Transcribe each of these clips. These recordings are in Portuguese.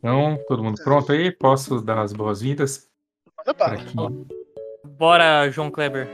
Então, todo mundo pronto aí? Posso dar as boas-vindas? Bora, João Kleber.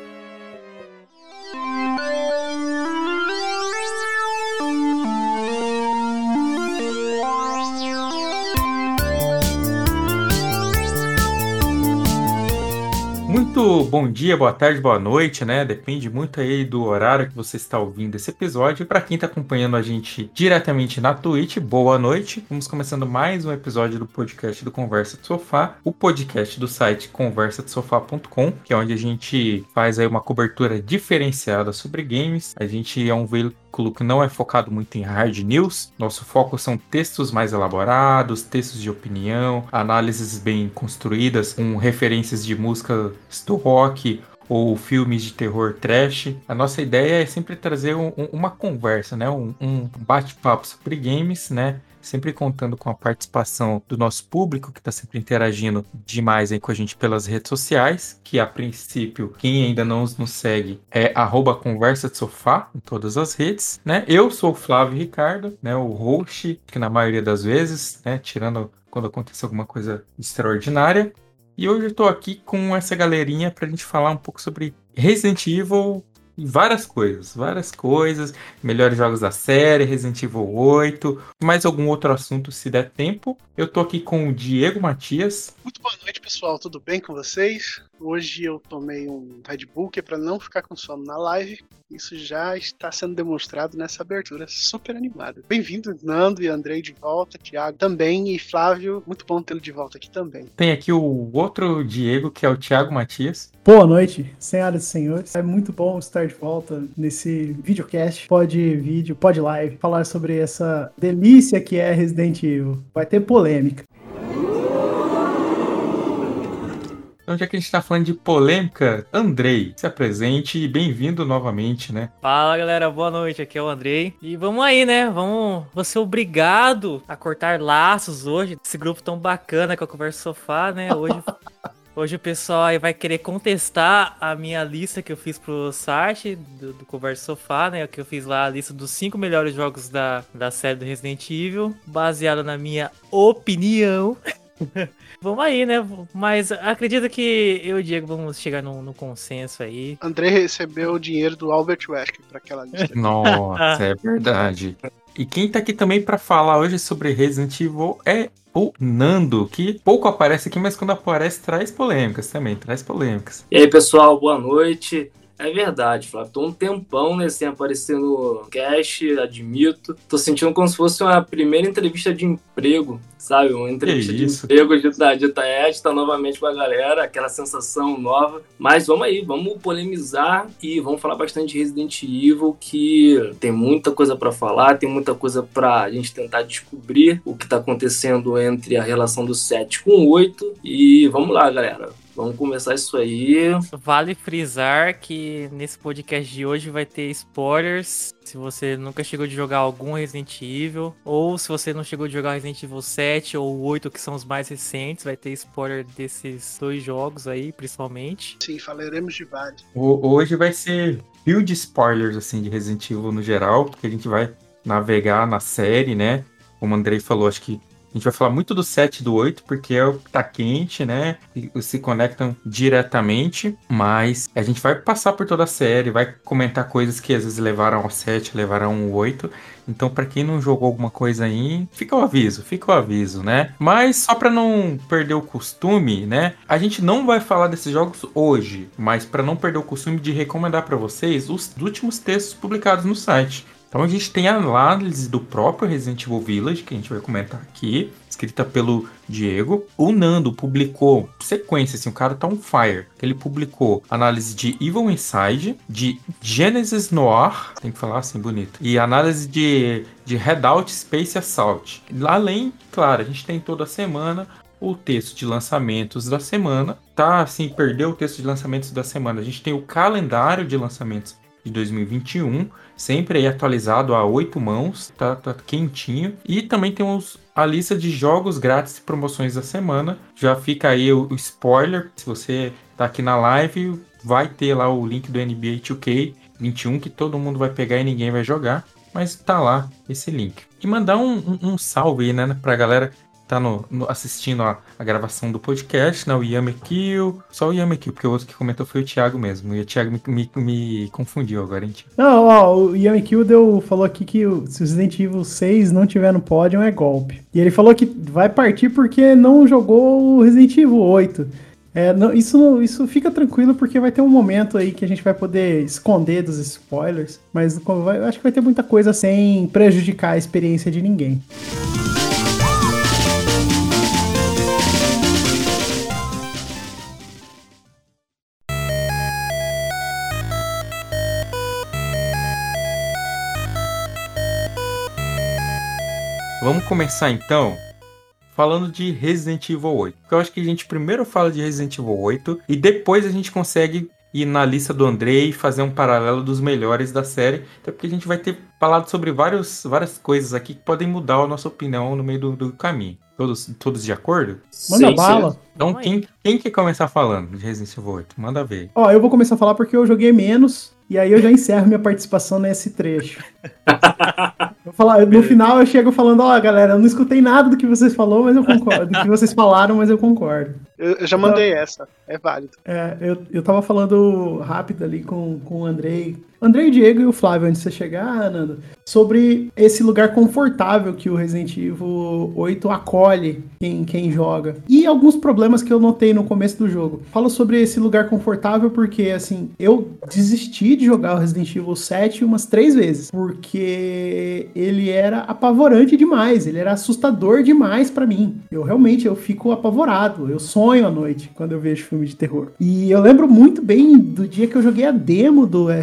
Muito bom dia, boa tarde, boa noite, né? Depende muito aí do horário que você está ouvindo esse episódio. Para quem está acompanhando a gente diretamente na Twitch, boa noite. Vamos começando mais um episódio do podcast do Conversa do Sofá, o podcast do site conversadosofá.com, que é onde a gente faz aí uma cobertura diferenciada sobre games. A gente é um veículo que não é focado muito em hard news. Nosso foco são textos mais elaborados, textos de opinião, análises bem construídas com referências de música do rock ou filmes de terror trash. A nossa ideia é sempre trazer um, um, uma conversa, né? Um, um bate-papo sobre games, né? sempre contando com a participação do nosso público, que está sempre interagindo demais aí com a gente pelas redes sociais, que a princípio, quem ainda não nos segue é arroba conversa de sofá em todas as redes, né? Eu sou o Flávio Ricardo, né? O host, que na maioria das vezes, né? Tirando quando acontece alguma coisa extraordinária. E hoje eu tô aqui com essa galerinha pra gente falar um pouco sobre Resident Evil várias coisas, várias coisas, melhores jogos da série, Resident Evil 8, mais algum outro assunto se der tempo. Eu tô aqui com o Diego Matias. Muito boa noite, pessoal. Tudo bem com vocês? Hoje eu tomei um Red Bull que é para não ficar com sono na live. Isso já está sendo demonstrado nessa abertura super animada. Bem-vindo, Nando e Andrei de volta, Thiago também e Flávio. Muito bom tê-lo de volta aqui também. Tem aqui o outro Diego, que é o Thiago Matias. Boa noite, senhoras e senhores. É muito bom estar de volta nesse videocast, pode vídeo, pode live, falar sobre essa delícia que é Resident Evil. Vai ter polêmica. Então, já que a gente tá falando de polêmica, Andrei, se apresente e bem-vindo novamente, né? Fala galera, boa noite, aqui é o Andrei. E vamos aí, né? Vamos. Você obrigado a cortar laços hoje. Esse grupo tão bacana que eu converso sofá, né? Hoje. Hoje o pessoal aí vai querer contestar a minha lista que eu fiz pro site do, do Conversa Sofá, né? Que eu fiz lá a lista dos cinco melhores jogos da, da série do Resident Evil, baseada na minha opinião. vamos aí, né? Mas acredito que eu e o Diego vamos chegar no, no consenso aí. André recebeu o dinheiro do Albert Wesker para aquela lista. Nossa, é verdade. E quem tá aqui também para falar hoje sobre Resident Evil é o Nando, que pouco aparece aqui, mas quando aparece traz polêmicas também, traz polêmicas. E aí, pessoal, boa noite. É verdade, Flávio. Tô um tempão né, sem aparecer no cast, admito. Tô sentindo como se fosse uma primeira entrevista de emprego, sabe? Uma entrevista de emprego de, da Dita tá novamente com a galera, aquela sensação nova. Mas vamos aí, vamos polemizar e vamos falar bastante de Resident Evil, que tem muita coisa para falar, tem muita coisa pra gente tentar descobrir o que tá acontecendo entre a relação do 7 com o 8. E vamos lá, galera. Vamos começar isso aí. Vale frisar que nesse podcast de hoje vai ter spoilers. Se você nunca chegou de jogar algum Resident Evil, ou se você não chegou de jogar Resident Evil 7 ou 8, que são os mais recentes, vai ter spoiler desses dois jogos aí, principalmente. Sim, falaremos de vários. Hoje vai ser build spoilers, assim, de Resident Evil no geral, porque a gente vai navegar na série, né? Como o Andrei falou, acho que gente vai falar muito do 7 e do 8, porque é o que tá quente, né? E se conectam diretamente, mas a gente vai passar por toda a série, vai comentar coisas que às vezes levaram ao 7, levaram ao 8. Então, para quem não jogou alguma coisa aí, fica o aviso, fica o aviso, né? Mas só para não perder o costume, né? A gente não vai falar desses jogos hoje, mas para não perder o costume de recomendar para vocês os últimos textos publicados no site. Então a gente tem a análise do próprio Resident Evil Village, que a gente vai comentar aqui, escrita pelo Diego. O Nando publicou sequência, assim, o cara tá on fire. Ele publicou análise de Evil Inside, de Genesis Noir, tem que falar assim bonito, e análise de, de Redout Space Assault. Além, claro, a gente tem toda semana o texto de lançamentos da semana. Tá assim, perdeu o texto de lançamentos da semana. A gente tem o calendário de lançamentos de 2021, sempre aí atualizado a oito mãos, tá, tá, quentinho. E também temos a lista de jogos grátis e promoções da semana. Já fica aí o, spoiler, se você tá aqui na live, vai ter lá o link do NBA 2K 21 que todo mundo vai pegar e ninguém vai jogar, mas tá lá esse link. E mandar um, um, um salve aí, né, pra galera tá no, no assistindo a, a, gravação do podcast, né? O Yamekil, só o Yamekil, porque o outro que comentou foi o Thiago mesmo. E o Thiago me, me, me confundiu agora, hein, Não, ó, o Yamekil deu, falou aqui que se o Resident Evil 6 não tiver no pódio é golpe. E ele falou que vai partir porque não jogou o Resident Evil 8. É, não, isso, isso fica tranquilo porque vai ter um momento aí que a gente vai poder esconder dos spoilers, mas vai, acho que vai ter muita coisa sem prejudicar a experiência de ninguém. Vamos começar então falando de Resident Evil 8. Porque eu acho que a gente primeiro fala de Resident Evil 8 e depois a gente consegue ir na lista do Andrei e fazer um paralelo dos melhores da série. Até porque a gente vai ter falado sobre vários, várias coisas aqui que podem mudar a nossa opinião no meio do, do caminho. Todos, todos de acordo? Manda sim, bala. Sim. Então, quem, quem quer começar falando de Resident Evil 8? Manda ver. Ó, eu vou começar a falar porque eu joguei menos e aí eu já encerro minha participação nesse trecho. No final eu chego falando, ó, oh, galera, eu não escutei nada do que vocês falou, mas eu concordo. do que vocês falaram, mas eu concordo. Eu, eu já mandei então, essa, é válido. É, eu, eu tava falando rápido ali com, com o Andrei, Andrei, Diego e o Flávio, antes de você chegar, Nando, sobre esse lugar confortável que o Resident Evil 8 acolhe quem, quem joga. E alguns problemas que eu notei no começo do jogo. Falo sobre esse lugar confortável porque, assim, eu desisti de jogar o Resident Evil 7 umas três vezes, porque ele era apavorante demais, ele era assustador demais para mim. Eu realmente, eu fico apavorado, eu sonho à noite quando eu vejo filme de terror. E eu lembro muito bem do dia que eu joguei a demo do eh,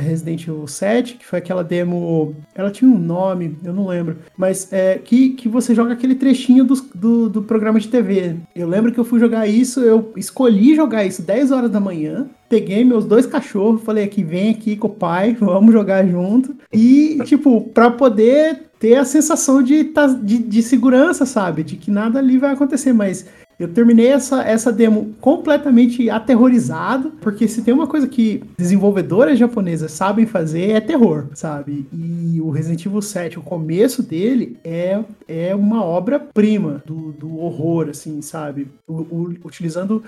Evil 7, que foi aquela demo. Ela tinha um nome, eu não lembro. Mas é que, que você joga aquele trechinho do, do, do programa de TV. Eu lembro que eu fui jogar isso, eu escolhi jogar isso 10 horas da manhã peguei meus dois cachorros, falei aqui, vem aqui com o pai, vamos jogar junto. E, tipo, pra poder ter a sensação de, de, de segurança, sabe? De que nada ali vai acontecer, mas eu terminei essa, essa demo completamente aterrorizado, porque se tem uma coisa que desenvolvedoras japonesas sabem fazer é terror, sabe? E o Resident Evil 7, o começo dele é, é uma obra-prima do, do horror, assim, sabe? Utilizando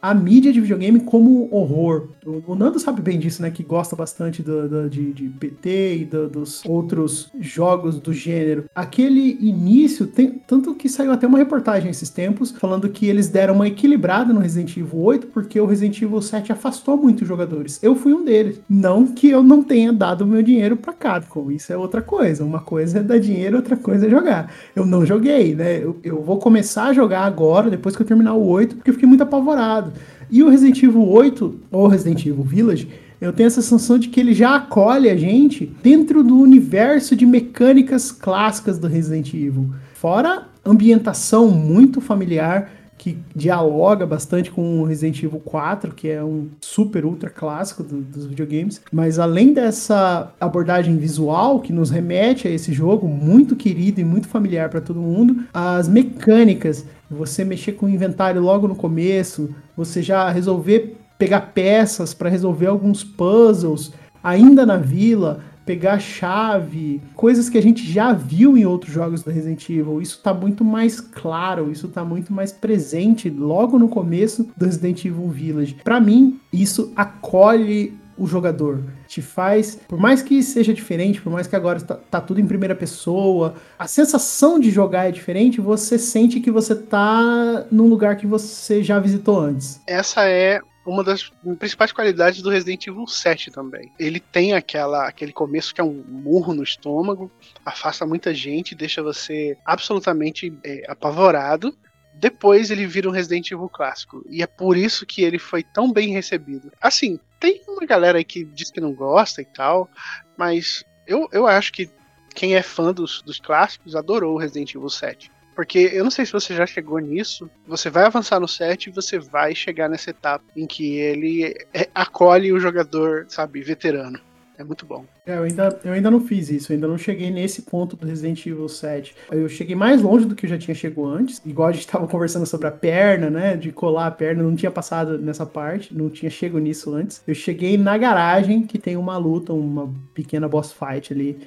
a mídia de videogame como horror. O, Nando sabe bem disso, né? Que gosta bastante do, do de, de PT e do, dos outros jogos do gênero. Aquele início, tem, tanto que saiu até uma reportagem esses tempos, falando que eles deram uma equilibrada no Resident Evil 8, porque o Resident Evil 7 afastou muitos jogadores. Eu fui um deles. Não que eu não tenha dado meu dinheiro pra Capcom, isso é outra coisa. Uma coisa é dar dinheiro, outra coisa é jogar. Eu não joguei, né? Eu, eu vou começar a jogar agora, depois que eu terminar o 8, porque eu fiquei muito apavorado. E o Resident Evil 8, ou Resident Evil Village, eu tenho essa sensação de que ele já acolhe a gente dentro do universo de mecânicas clássicas do Resident Evil. Fora ambientação muito familiar, que dialoga bastante com o Resident Evil 4, que é um super ultra clássico do, dos videogames. Mas além dessa abordagem visual que nos remete a esse jogo, muito querido e muito familiar para todo mundo, as mecânicas, você mexer com o inventário logo no começo, você já resolver pegar peças para resolver alguns puzzles ainda na vila, pegar chave, coisas que a gente já viu em outros jogos do Resident Evil. Isso tá muito mais claro, isso tá muito mais presente logo no começo do Resident Evil Village. Para mim, isso acolhe o jogador. Te faz, por mais que seja diferente, por mais que agora tá, tá, tudo em primeira pessoa, a sensação de jogar é diferente, você sente que você tá num lugar que você já visitou antes. Essa é uma das principais qualidades do Resident Evil 7 também. Ele tem aquela, aquele começo que é um murro no estômago, afasta muita gente, deixa você absolutamente é, apavorado. Depois ele vira um Resident Evil clássico. E é por isso que ele foi tão bem recebido. Assim, tem uma galera aí que diz que não gosta e tal, mas eu, eu acho que quem é fã dos, dos clássicos adorou o Resident Evil 7. Porque eu não sei se você já chegou nisso. Você vai avançar no set e você vai chegar nessa etapa em que ele é, acolhe o jogador, sabe, veterano. É muito bom. É, eu ainda, eu ainda não fiz isso, eu ainda não cheguei nesse ponto do Resident Evil 7. Eu cheguei mais longe do que eu já tinha chegado antes. Igual a gente estava conversando sobre a perna, né? De colar a perna, não tinha passado nessa parte, não tinha chego nisso antes. Eu cheguei na garagem, que tem uma luta, uma pequena boss fight ali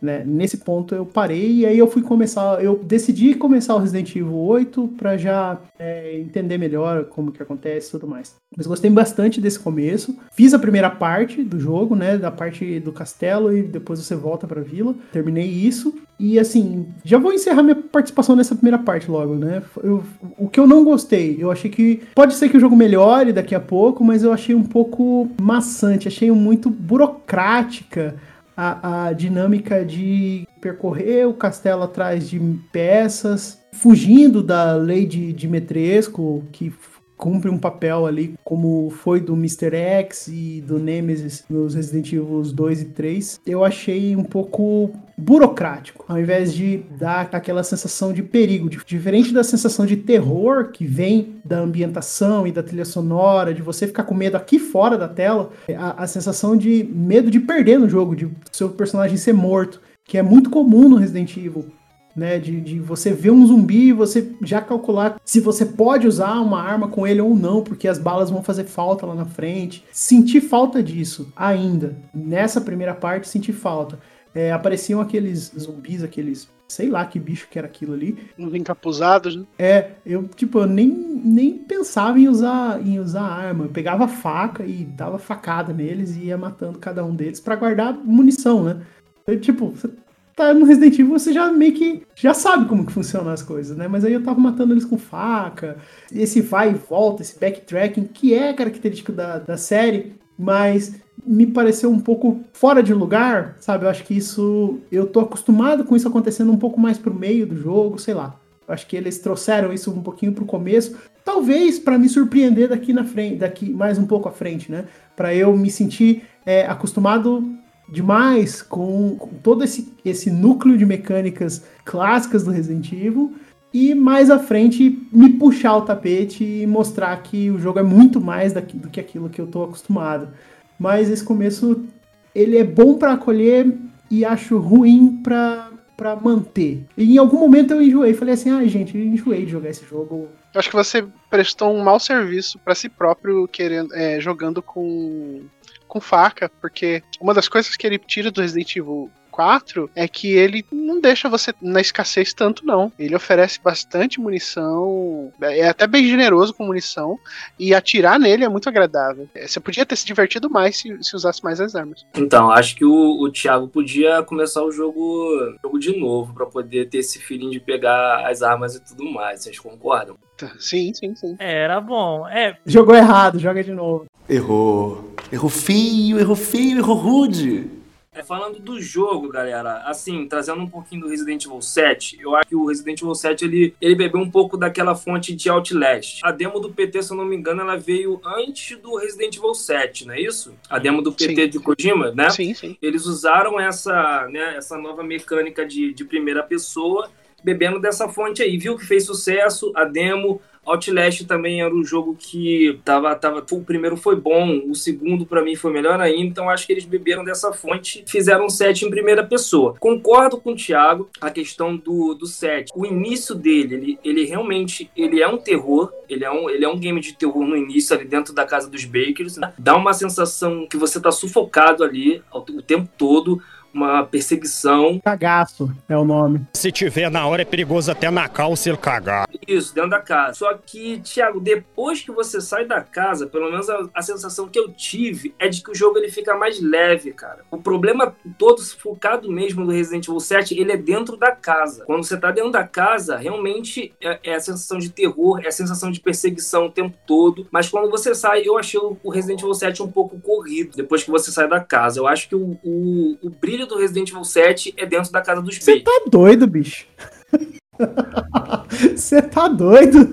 Né? Nesse ponto eu parei e aí eu fui começar, eu decidi começar o Resident Evil 8 para já é, entender melhor como que acontece e tudo mais. Mas gostei bastante desse começo. Fiz a primeira parte do jogo, né, da parte do castelo e depois você volta para vila. Terminei isso e assim, já vou encerrar minha participação nessa primeira parte logo, né? Eu, o que eu não gostei, eu achei que pode ser que o jogo melhore daqui a pouco, mas eu achei um pouco maçante, achei muito burocrática a, a dinâmica de percorrer o castelo atrás de peças, fugindo da lei de Dimitrescu, que cumpre um papel ali, como foi do Mr. X e do Nemesis nos Resident Evil 2 e 3, eu achei um pouco burocrático, ao invés de dar aquela sensação de perigo, diferente da sensação de terror que vem da ambientação e da trilha sonora, de você ficar com medo aqui fora da tela, a, a sensação de medo de perder no jogo, de seu personagem ser morto, que é muito comum no Resident Evil né? De, de você ver um zumbi e você já calcular se você pode usar uma arma com ele ou não, porque as balas vão fazer falta lá na frente. Sentir falta disso ainda. Nessa primeira parte, sentir falta. É, apareciam aqueles zumbis, aqueles. Sei lá que bicho que era aquilo ali. Uns encapuzados, né? É, eu, tipo, eu nem, nem pensava em usar, em usar arma. Eu pegava faca e dava facada neles e ia matando cada um deles para guardar munição, né? Eu, tipo, tá no Resident Evil, você já meio que já sabe como que funcionam as coisas, né? Mas aí eu tava matando eles com faca, esse vai e volta, esse backtracking, que é característico da, da série, mas me pareceu um pouco fora de lugar, sabe? Eu acho que isso. Eu tô acostumado com isso acontecendo um pouco mais pro meio do jogo, sei lá. Eu acho que eles trouxeram isso um pouquinho pro começo, talvez para me surpreender daqui na frente, daqui mais um pouco à frente, né? Para eu me sentir é, acostumado demais com, com todo esse, esse núcleo de mecânicas clássicas do Resident Evil e mais à frente me puxar o tapete e mostrar que o jogo é muito mais daqui, do que aquilo que eu tô acostumado. Mas esse começo ele é bom para acolher e acho ruim para para manter. E em algum momento eu enjoei, falei assim: "Ah, gente, eu enjoei de jogar esse jogo". Eu acho que você prestou um mau serviço para si próprio querendo é, jogando com com faca, porque uma das coisas que ele tira do Resident Evil 4 é que ele não deixa você na escassez tanto, não. Ele oferece bastante munição, é até bem generoso com munição, e atirar nele é muito agradável. É, você podia ter se divertido mais se, se usasse mais as armas. Então, acho que o, o Thiago podia começar o jogo, jogo de novo, para poder ter esse feeling de pegar as armas e tudo mais. Vocês concordam? Sim, sim, sim. É, era bom. É. Jogou errado, joga de novo. Errou. Errou feio, errou feio, errou rude. É, falando do jogo, galera, assim, trazendo um pouquinho do Resident Evil 7, eu acho que o Resident Evil 7 ele, ele bebeu um pouco daquela fonte de Outlast. A demo do PT, se eu não me engano, ela veio antes do Resident Evil 7, não é isso? A demo do PT sim. de Kojima, né? Sim, sim. Eles usaram essa, né, essa nova mecânica de, de primeira pessoa bebendo dessa fonte aí. Viu que fez sucesso, a demo, Outlast também era um jogo que tava, tava. O primeiro foi bom, o segundo para mim foi melhor ainda, então acho que eles beberam dessa fonte fizeram um set em primeira pessoa. Concordo com o Thiago, a questão do, do set. O início dele, ele, ele realmente ele é um terror, ele é um, ele é um game de terror no início, ali dentro da casa dos Bakers. Né? Dá uma sensação que você tá sufocado ali o tempo todo uma perseguição. Cagaço é o nome. Se tiver na hora é perigoso até na calça ele cagar. Isso, dentro da casa. Só que, Thiago, depois que você sai da casa, pelo menos a, a, sensação que eu tive é de que o jogo ele fica mais leve, cara. O problema todo focado mesmo do Resident Evil 7, ele é dentro da casa. Quando você tá dentro da casa, realmente é, é a sensação de terror, é a sensação de perseguição o tempo todo. Mas quando você sai, eu achei o Resident Evil 7 um pouco corrido depois que você sai da casa. Eu acho que o, o, o brilho do Resident Evil 7 é dentro da casa dos Você tá doido, bicho. Você tá doido?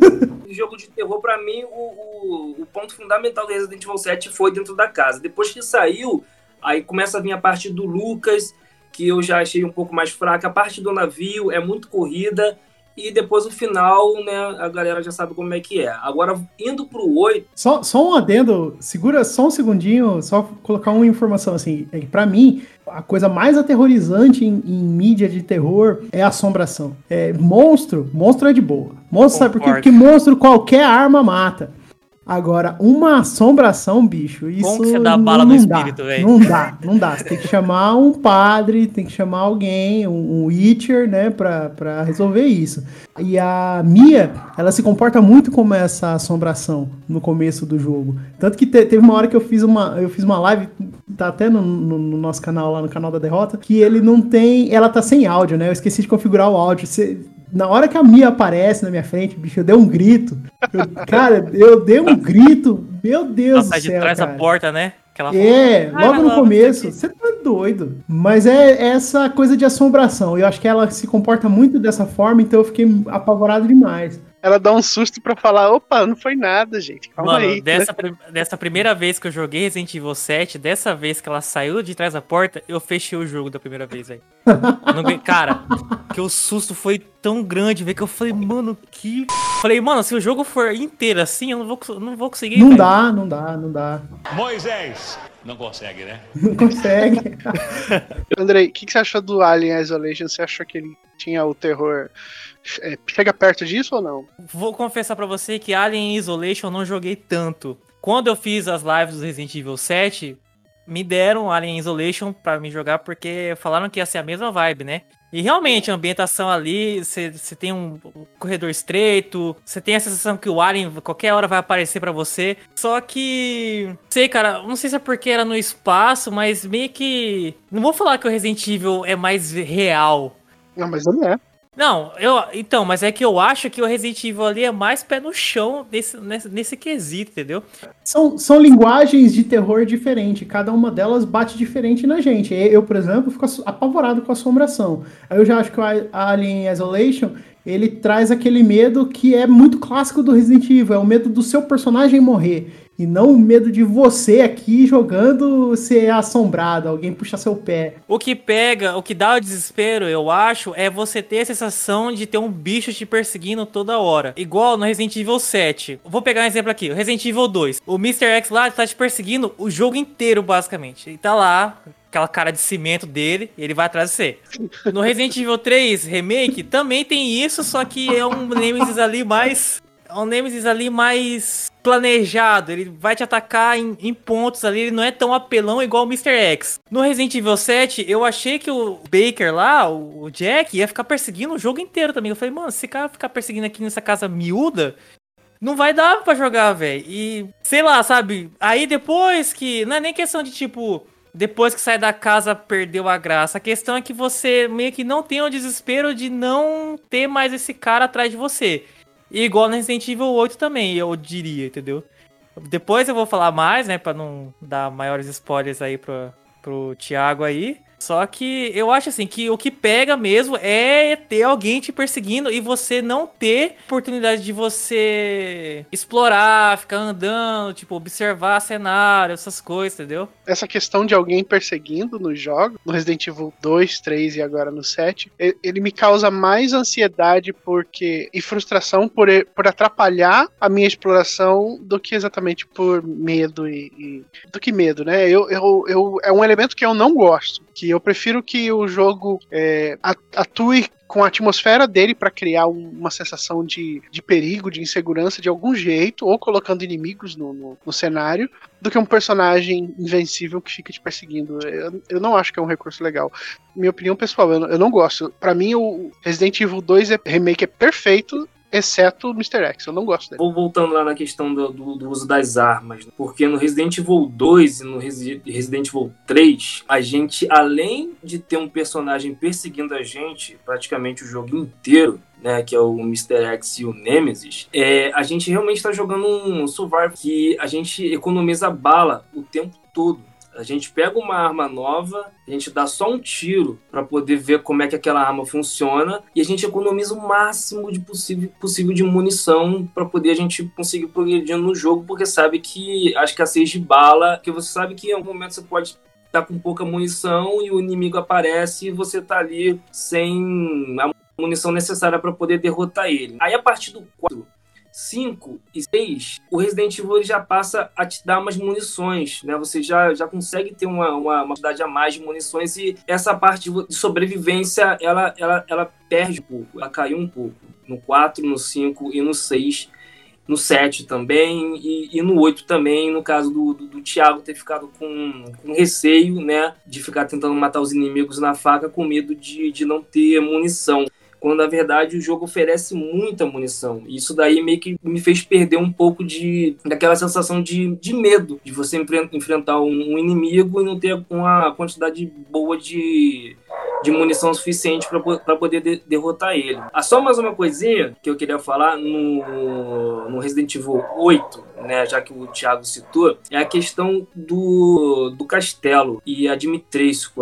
jogo de terror, para mim, o, o, o, ponto fundamental do Resident Evil 7 foi dentro da casa. Depois que saiu, aí começa a vir a parte do Lucas, que eu já achei um pouco mais fraca. A parte do navio é muito corrida. E depois o final, né, a galera já sabe como é que é. Agora, indo pro 8. Só, só um adendo, segura só um segundinho, só colocar uma informação assim. É que pra mim, a coisa mais aterrorizante em, em, mídia de terror é assombração. É, monstro, monstro é de boa. Monstro sabe por quê? Porque monstro qualquer arma mata. Agora, uma assombração, bicho, isso. Como que você dá bala não no dá, espírito, velho? Não dá, não dá. Você tem que chamar um padre, tem que chamar alguém, um, um Witcher, né, pra, pra resolver isso. E a Mia, ela se comporta muito como essa assombração no começo do jogo. Tanto que te- teve uma hora que eu fiz uma, eu fiz uma live, tá até no, no- no nosso canal lá no canal da Derrota, que ele não tem. Ela tá sem áudio, né? Eu esqueci de configurar o áudio. Você- na hora que a Mia aparece na minha frente, bicho, eu dei um grito. Eu- cara, eu dei um grito. Meu Deus Ela do sai de céu. trás da cara. porta, né? É, logo no começo, você tá doido. Mas é essa coisa de assombração. Eu acho que ela se comporta muito dessa forma, então eu fiquei apavorado demais. Ela dá um susto pra falar, opa, não foi nada, gente. Calma Mano, aí. dessa, prim- dessa primeira vez que eu joguei Resident Evil 7, dessa vez que ela saiu de trás da porta, eu fechei o jogo da primeira vez, velho. Cara, que o susto foi tão grande, velho, que eu falei, mano, que. Falei, mano, se o jogo for inteiro assim, eu não vou, não vou conseguir. Não velho. dá, não dá, não dá. Moisés. Não consegue, né? Não consegue. Andrei, o que, que você achou do Alien Isolation? Você achou que ele tinha o terror. é, chega perto disso ou não? Vou confessar pra você que Alien Isolation eu não joguei tanto. Quando eu fiz as lives do Resident Evil 7, me deram Alien Isolation pra me jogar porque falaram que ia ser a mesma vibe, né? E realmente, a ambientação ali, você tem um corredor estreito, você tem a sensação que o Alien qualquer hora vai aparecer pra você. Só que. Sei, cara, não sei se é porque era no espaço, mas meio que. Não vou falar que o Resident Evil é mais real. Não, mas ele é. Não, eu. Então, mas é que eu acho que o Resident Evil ali é mais pé no chão nesse, nesse, nesse quesito, entendeu? São, são linguagens de terror diferentes, cada uma delas bate diferente na gente. Eu, por exemplo, fico apavorado com assombração. Aí eu já acho que o A- Alien Isolation, ele traz aquele medo que é muito clássico do Resident Evil, é o medo do seu personagem morrer. E não o medo de você aqui jogando ser assombrado, alguém puxar seu pé. O que pega, o que dá o desespero, eu acho, é você ter a sensação de ter um bicho te perseguindo toda hora. Igual no Resident Evil 7. Vou pegar um exemplo aqui, Resident Evil 2. O Mr. X lá tá te perseguindo o jogo inteiro, basicamente. Ele tá lá, aquela cara de cimento dele, ele vai atrás de você. No Resident Evil 3 Remake também tem isso, só que é um Nemesis ali mais. É um Nemesis ali mais planejado. Ele vai te atacar em, em pontos ali. Ele não é tão apelão igual o Mr. X. No Resident Evil 7, eu achei que o Baker lá, o Jack, ia ficar perseguindo o jogo inteiro também. Eu falei, mano, se esse cara ficar perseguindo aqui nessa casa miúda. Não vai dar pra jogar, velho. E sei lá, sabe? Aí depois que. Não é nem questão de tipo. Depois que sai da casa, perdeu a graça. A questão é que você meio que não tem o desespero de não ter mais esse cara atrás de você. E igual no Resident Evil 8 também, eu diria, entendeu? Depois eu vou falar mais, né, pra não dar maiores spoilers aí pro, pro Thiago aí. Só que eu acho assim que o que pega mesmo é ter alguém te perseguindo e você não ter oportunidade de você explorar, ficar andando, tipo, observar cenário, essas coisas, entendeu? Essa questão de alguém perseguindo no jogo, no Resident Evil 2, 3 e agora no 7, e- ele me causa mais ansiedade porque e frustração por, por atrapalhar a minha exploração do que exatamente por medo e, e- do que medo, né? Eu, eu, eu, é um elemento que eu não gosto, que eu prefiro que o jogo é, atue com a atmosfera dele para criar um- uma sensação de, de perigo, de insegurança de algum jeito, ou colocando inimigos no, no- no cenário, do que um personagem invencível que fica te perseguindo. Eu, eu não acho que é um recurso legal. Minha opinião pessoal, eu, não- eu não gosto. Para mim, o Resident Evil 2 é, remake é perfeito, exceto o Mr. X. Eu não gosto dele. Vou voltando lá na questão do, do- do uso das armas, né? porque no Resident Evil 2 e no Resi- Resident Evil 3, a gente, além de ter um personagem perseguindo a gente praticamente o jogo inteiro, né, que é o Mr. X e o Nemesis, é, a gente realmente está jogando um survival que a gente economiza bala o tempo todo. A gente pega uma arma nova, a gente dá só um tiro para poder ver como é que aquela arma funciona e a gente economiza o máximo de possível, possível de munição para poder a gente conseguir progredir no jogo, porque sabe que a escassez de bala, que você sabe que em algum momento você pode estar com pouca munição e o inimigo aparece e você tá ali sem a munição necessária para poder derrotar ele. Aí a partir do 4, 5 e 6, o Resident Evil já passa a te dar umas munições, né? Você já, já consegue ter uma, uma, uma quantidade a mais de munições e essa parte de sobrevivência, ela, ela, ela perde um pouco, ela caiu um pouco. No 4, no 5 e no 6. no 7 também e, e, no 8 também, no caso do, do, do Thiago ter ficado com, com, receio, né, de ficar tentando matar os inimigos na faca com medo de, de não ter munição. Quando na verdade o jogo oferece muita munição. E isso daí meio que me fez perder um pouco de daquela sensação de, de medo de você enfrentar um, inimigo e não ter uma quantidade boa de, de munição suficiente para poder de, derrotar ele. Ah, só mais uma coisinha que eu queria falar no, no Resident Evil 8, né, já que o Thiago citou, é a questão do, do castelo e a Dimitrescu.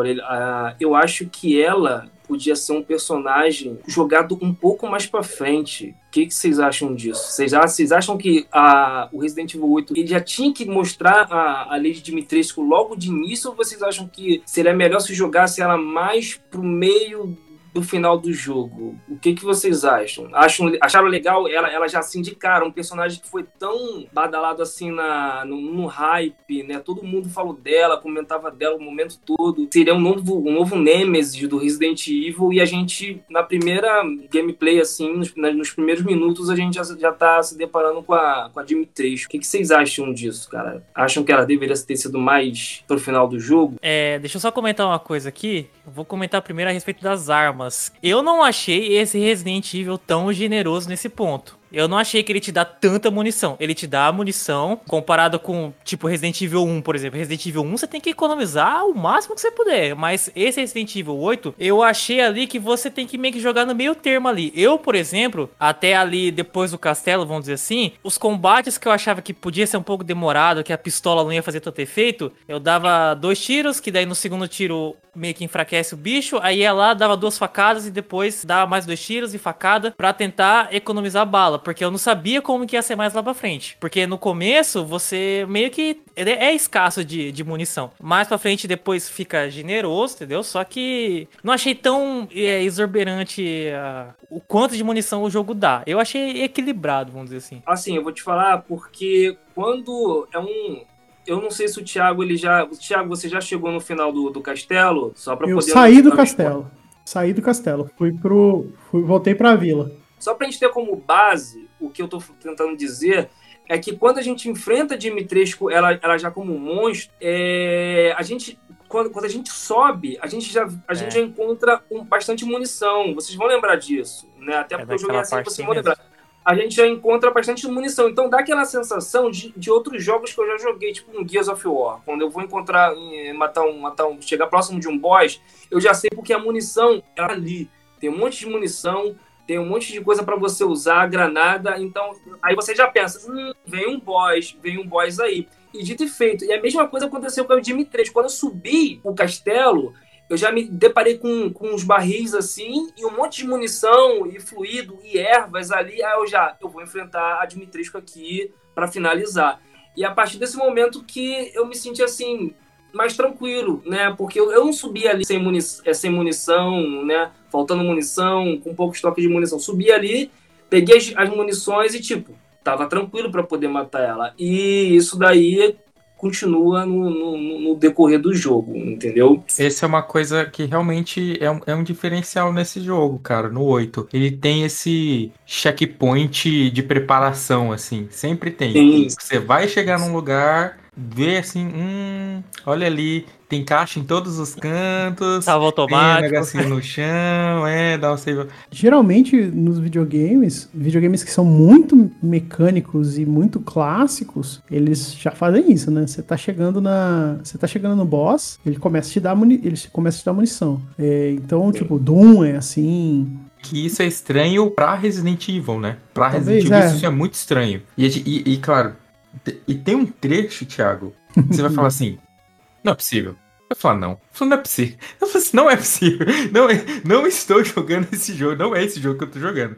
Eu acho que ela podia ser um personagem jogado um pouco mais para frente. O que, que, vocês acham disso? Vocês, vocês acham que a, o Resident Evil 8 ele já tinha que mostrar a, a Lady Dimitrescu logo de início ou vocês acham que seria melhor se jogasse ela mais pro meio do final do jogo. O que, que vocês acham? acham? Acharam legal ela, ela já se indicar um personagem que foi tão badalado assim na, no, no, hype, né? Todo mundo falou dela, comentava dela o momento todo. Seria um novo, um novo Nemesis do Resident Evil e a gente, na primeira gameplay, assim, nos, nos primeiros minutos, a gente já, já tá se deparando com a, com a Dimitrescu. O que, que vocês acham disso, cara? Acham que ela deveria ter sido mais pro final do jogo? É, deixa eu só comentar uma coisa aqui. Eu vou comentar primeiro a respeito das armas Eu não achei esse Resident Evil tão generoso nesse ponto. Eu não achei que ele te dá tanta munição. Ele te dá munição comparado com, tipo, Resident Evil 1, por exemplo. Resident Evil 1 você tem que economizar o máximo que você puder. Mas esse Resident Evil 8, eu achei ali que você tem que meio que jogar no meio termo ali. Eu, por exemplo, até ali depois do castelo, vamos dizer assim, os combates que eu achava que podia ser um pouco demorado, que a pistola não ia fazer tanto efeito, eu dava dois tiros, que daí no segundo tiro meio que enfraquece o bicho, aí ia lá, dava duas facadas e depois dava mais dois tiros e facada para tentar economizar bala porque eu não sabia como que ia ser mais lá pra frente. Porque no começo você meio que é escasso de, de munição. Mais pra frente depois fica generoso, entendeu? Só que não achei tão é, exorberante uh, o quanto de munição o jogo dá. Eu achei equilibrado, vamos dizer assim. Assim, eu vou te falar porque quando é um eu não sei se o Thiago ele já. O Thiago, você já chegou no final do, do castelo? Só para poder. Eu saí do castelo. Saí do castelo. Fui pro. Fui, voltei pra vila. Só para a gente ter como base, o que eu estou tentando dizer é que quando a gente enfrenta Dimitrescu, ela, ela já como um monstro, é, a gente quando, quando a gente sobe, a gente já, a é. gente já encontra um, bastante munição. Vocês vão lembrar disso, né? Até é porque eu joguei assim, vocês vão lembrar. A gente já encontra bastante munição. Então dá aquela sensação de, de outros jogos que eu já joguei, tipo um Gears of War. Quando eu vou encontrar, matar um, matar um, chegar próximo de um boss, eu já sei porque a munição é ali. Tem um monte de munição, tem um monte de coisa para você usar, granada, então aí você já pensa, hum, vem um boss, vem um boss aí. E dito e feito. E a mesma coisa aconteceu com o Jimmy 3. Quando eu subi o castelo, eu já me deparei com, com uns barris assim, e um monte de munição, e fluido, e ervas ali. Aí eu já, eu vou enfrentar a Dimitrescu aqui para finalizar. E a partir desse momento que eu me senti assim, mais tranquilo, né? Porque eu, eu não subi ali sem, muni é, sem munição, né? Faltando munição, com pouco estoque de munição. Subi ali, peguei as, as munições e, tipo, tava tranquilo para poder matar ela. E isso daí continua no, no, no, decorrer do jogo, entendeu? Essa é uma coisa que realmente é um, é um diferencial nesse jogo, cara, no 8. Ele tem esse checkpoint de preparação, assim, sempre tem. Sim. Você vai chegar num lugar, vê assim, hum, olha ali, tem caixa em todos os cantos. Tava automático. Tem negocinho no chão, é, dá um save. Geralmente, nos videogames, videogames que são muito mecânicos e muito clássicos, eles já fazem isso, né? Você tá chegando na. Você tá chegando no boss, ele começa a te dar, muni... ele começa a te dar munição. É, então, tipo, Doom é assim que isso é estranho pra Resident Evil, né? Pra Talvez, Resident Evil é. isso é muito estranho. E, e, e, claro, e tem um trecho, Thiago, você vai falar assim, não é possível. Eu falo, não. Eu falo, não é possível. Eu falo assim, não é possível. Não, é, não estou jogando esse jogo. Não é esse jogo que eu estou jogando.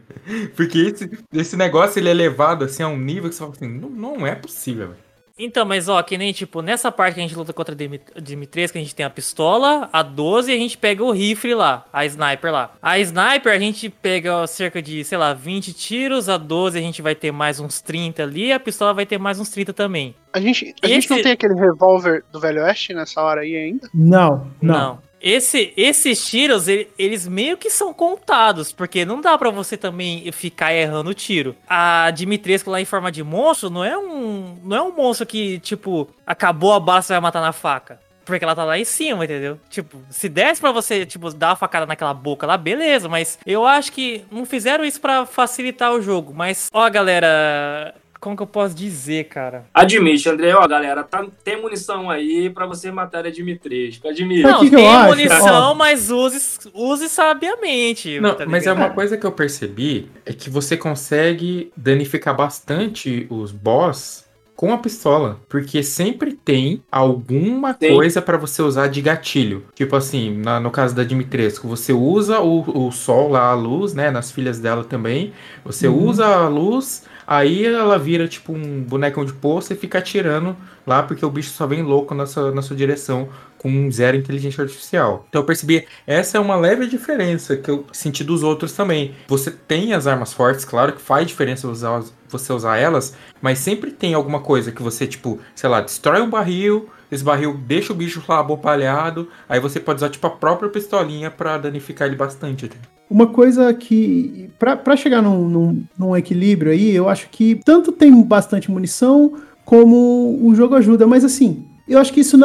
Porque esse, esse negócio ele é levado assim a um nível que você fala assim, não, não é possível. Então, mas ó, que nem tipo, nessa parte que a gente luta contra a Dimitrescu, que a gente tem a pistola, a 12 e a gente pega o rifle lá, a sniper lá. A sniper a gente pega cerca de, sei lá, 20 tiros, a 12 a gente vai ter mais uns 30 ali, a pistola vai ter mais uns 30 também. A gente, a Esse... gente não tem aquele revólver do Velho Oeste nessa hora aí ainda? Não, não. não. Esse, esses tiros, ele- eles meio que são contados, porque não dá pra você também ficar errando o tiro. A Dimitrescu lá em forma de monstro não é um, não é um monstro que, tipo, acabou a bala, você vai matar na faca. Porque ela tá lá em cima, entendeu? Tipo, se desse pra você, tipo, dar uma facada naquela boca lá, beleza, mas eu acho que não fizeram isso pra facilitar o jogo. Mas, ó, galera, como que eu posso dizer, cara? Admite, André, ó, galera, tá, tem munição aí pra você matar a Dimitrescu. Admite. Não, que tem acho? munição, Ó. mas use, use sabiamente. Não, tá mas é uma coisa que eu percebi é que você consegue danificar bastante os boss com a pistola, porque sempre tem alguma Tem. coisa pra você usar de gatilho. Tipo assim, na- no caso da Dimitrescu, você usa o, o sol lá, a luz, né, nas filhas dela também. Você Uhum. usa a luz, aí ela vira tipo um bonecão de poço e fica atirando lá, porque o bicho só vem louco na sua, na sua direção com zero inteligência artificial. Então eu percebi essa é uma leve diferença que eu senti dos outros também. Você tem as armas fortes, claro que faz diferença usar, você usar elas, mas sempre tem alguma coisa que você, tipo, sei lá, destrói um barril, esse barril deixa o bicho lá abopalhado, aí você pode usar, tipo, a própria pistolinha pra danificar ele bastante. até. Uma coisa que, pra chegar num, num- num equilíbrio aí, eu acho que tanto tem bastante munição, como o jogo ajuda, mas assim, eu acho que isso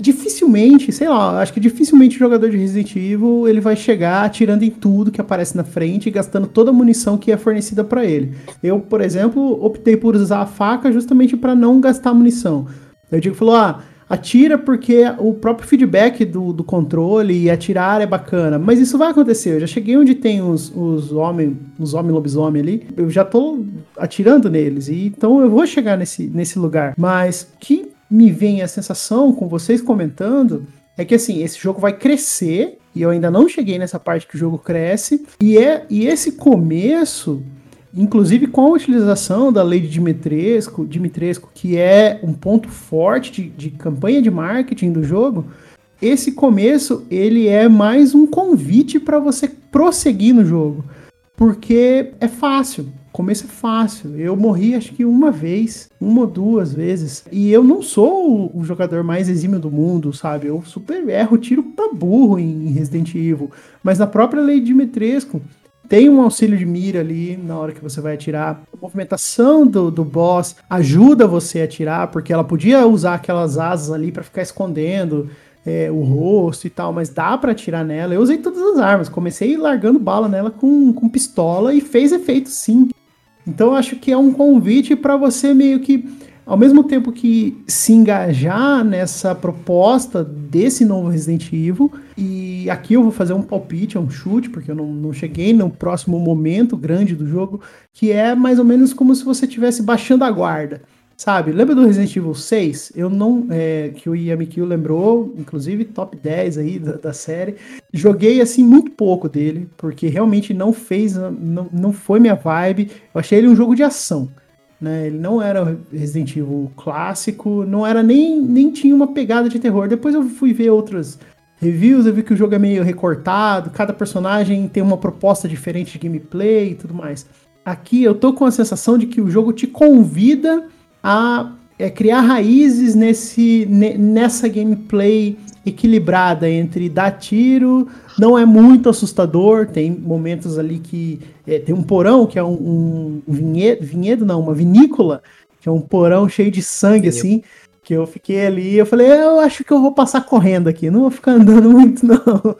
dificilmente, sei lá, acho que dificilmente o jogador de Resident Evil ele vai chegar atirando em tudo que aparece na frente e gastando toda a munição que é fornecida pra ele. Eu, por exemplo, optei por usar a faca justamente pra não gastar munição. Eu digo, falou, ah, atira porque o próprio feedback do, do controle e atirar é bacana. Mas isso vai acontecer. Eu já cheguei onde tem os, os homens, os homem lobisomem ali. Eu já tô atirando neles. E, então eu vou chegar nesse, nesse lugar. Mas que me vem a sensação com vocês comentando é que assim, esse jogo vai crescer. E eu ainda não cheguei nessa parte que o jogo cresce. E, é, e esse começo inclusive com a utilização da lei de Dimitrescu, Dimitrescu que é um ponto forte de, de campanha de marketing do jogo, esse começo ele é mais um convite para você prosseguir no jogo, porque é fácil. Começo é fácil. Eu morri acho que uma vez, uma ou duas vezes. E eu não sou o, o jogador mais exímio do mundo, sabe? Eu super erro, tiro pra burro em Resident Evil. Mas na própria lei de Dimitrescu, tem um auxílio de mira ali na hora que você vai atirar. A movimentação do, do boss ajuda você a atirar, porque ela podia usar aquelas asas ali para ficar escondendo é, o rosto e tal, mas dá para atirar nela. Eu usei todas as armas, comecei largando bala nela com, com pistola e fez efeito sim. Então eu acho que é um convite para você meio que, ao mesmo tempo que se engajar nessa proposta desse novo Resident Evil, e aqui eu vou fazer um palpite, um chute, porque eu não, não cheguei no próximo momento grande do jogo, que é mais ou menos como se você estivesse baixando a guarda. Sabe, lembra do Resident Evil 6? Eu não. É, que o Yamikio lembrou, inclusive top 10 aí da, da série. Joguei assim muito pouco dele, porque realmente não fez. Não, não foi minha vibe. Eu achei ele um jogo de ação. Né? Ele não era Resident Evil clássico, não era nem, nem tinha uma pegada de terror. Depois eu fui ver outras reviews, eu vi que o jogo é meio recortado, cada personagem tem uma proposta diferente de gameplay e tudo mais. Aqui eu tô com a sensação de que o jogo te convida a é, criar raízes nesse, ne- nessa gameplay equilibrada entre dar tiro, não é muito assustador, tem momentos ali que é, tem um porão que é um, um vinhedo, vinhedo não, uma vinícola, que é um porão cheio de sangue assim, que eu fiquei ali, eu falei, eu acho que eu vou passar correndo aqui, não vou ficar andando muito não.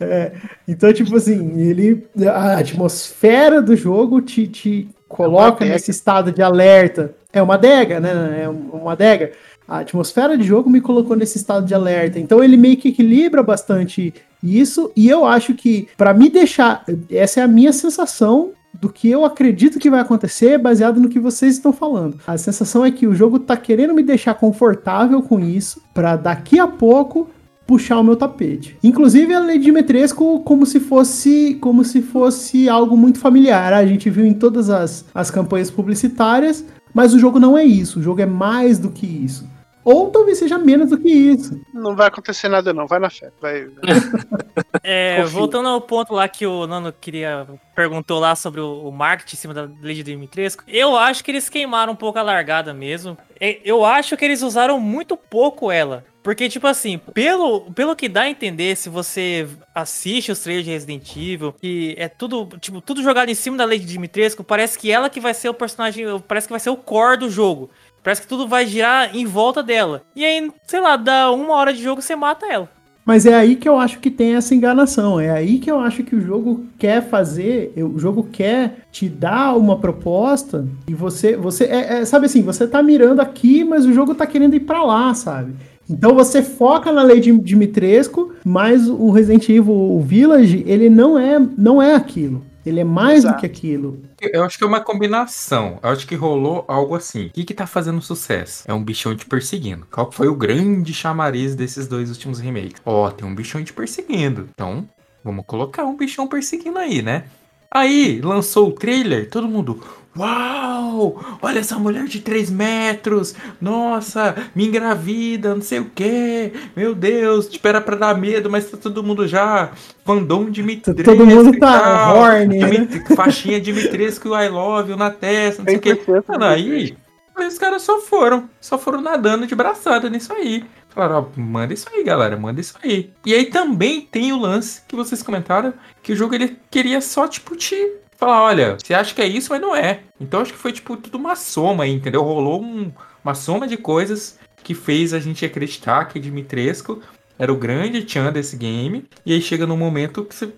É, então tipo assim, ele a atmosfera do jogo te, te coloca adega. nesse estado de alerta. É uma adega, né? É uma adega. A atmosfera de jogo me colocou nesse estado de alerta. Então ele meio que equilibra bastante isso. E eu acho que, pra me deixar. Essa é a minha sensação do que eu acredito que vai acontecer, baseado no que vocês estão falando. A sensação é que o jogo tá querendo me deixar confortável com isso, pra daqui a pouco puxar o meu tapete. Inclusive a Lady Dimitrescu como se fosse como se fosse algo muito familiar. A gente viu em todas as, as campanhas publicitárias, mas o jogo não é isso. O jogo é mais do que isso. Ou talvez seja menos do que isso. Não vai acontecer nada, não. Vai na fé. Vai. É, voltando ao ponto lá que o Nano queria perguntou lá sobre o, o marketing em cima da Lady Dimitrescu, eu acho que eles queimaram um pouco a largada mesmo. É, Eu acho que eles usaram muito pouco ela. Porque, tipo assim, pelo, pelo que dá a entender, se você assiste os trailers de Resident Evil, que é tudo, tipo, tudo jogado em cima da Lady Dimitrescu, parece que ela que vai ser o personagem, parece que vai ser o core do jogo. Parece que tudo vai girar em volta dela. E aí, sei lá, dá uma hora de jogo você mata ela. Mas é aí que eu acho que tem essa enganação. É aí que eu acho que o jogo quer fazer, o jogo quer te dar uma proposta e você, você é, é, sabe assim, você tá mirando aqui, mas o jogo tá querendo ir pra lá, sabe? Então você foca na lei de Dimitrescu, mas o Resident Evil Village, ele não é, não é aquilo. Ele é mais Exato. do que aquilo. Eu acho que é uma combinação. Eu acho que rolou algo assim. O que que tá fazendo sucesso? É um bichão te perseguindo. Qual foi o grande chamariz desses dois últimos remakes? Ó, tem um bichão te perseguindo. Então, vamos colocar um bichão perseguindo aí, né? Aí, lançou o trailer, todo mundo... Uau! Olha essa mulher de 3 metros! Nossa, me engravida, não sei o que. Meu Deus, espera pra dar medo, mas tá todo mundo já fandom Dimitrescu Todo mundo tá tal. horny, né? Dimit- Faixinha Dimitrescu I love you na testa, não sei o que. 100% Mano, aí, aí os caras só foram, só foram nadando de braçada nisso aí. Falaram, ó, manda isso aí, galera, manda isso aí. E aí também tem o lance que vocês comentaram, que o jogo ele queria só, tipo, te falar, olha, você acha que é isso, mas não é. Então acho que foi, tipo, tudo uma soma aí, entendeu? Rolou um- uma soma de coisas que fez a gente acreditar que Dimitrescu era o grande tchan desse game. E aí chega num momento que você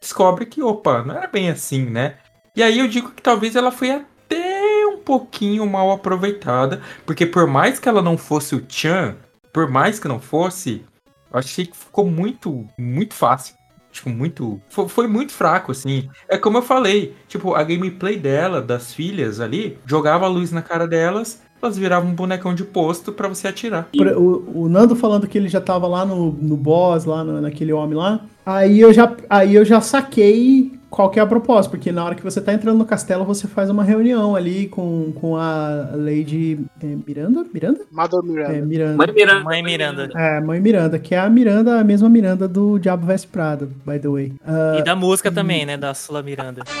descobre que, opa, não era bem assim, né? E aí eu digo que talvez ela foi até um pouquinho mal aproveitada, porque por mais que ela não fosse o Chan, por mais que não fosse, eu achei que ficou muito, muito fácil. Tipo, muito. Foi, foi muito fraco, assim. É como eu falei, tipo, a gameplay dela, das filhas ali, jogava a luz na cara delas, elas viravam um bonecão de posto pra você atirar. O, o Nando falando que ele já tava lá no, no boss, lá no- naquele homem lá. Aí eu, já, aí eu já saquei qual que é a proposta, porque na hora que você tá entrando no castelo, você faz uma reunião ali com, com a Lady é, Miranda? Miranda? Mother É, Miranda. Miranda. Mãe Miranda. Mãe Miranda. É, Mãe Miranda, que é a Miranda, a mesma Miranda do Diabo Veste Prada, by the way. Ah, E da música também, né? Da Sula Miranda.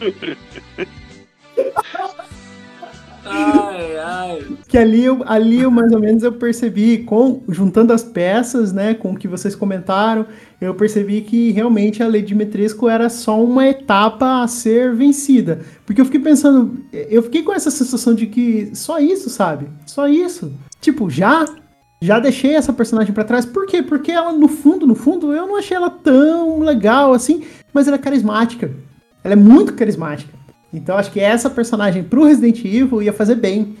que ali, eu- ali eu mais ou menos eu percebi, com, juntando as peças, né, com o que vocês comentaram, eu percebi que realmente a Lady Dimitrescu era só uma etapa a ser vencida. Porque eu fiquei pensando, eu fiquei com essa sensação de que só isso, sabe? Só isso. Tipo, já já deixei essa personagem pra trás. Por quê? Porque ela no fundo, no fundo, eu não achei ela tão legal assim, mas ela é carismática. Ela é muito carismática. Então acho que essa personagem pro Resident Evil ia fazer bem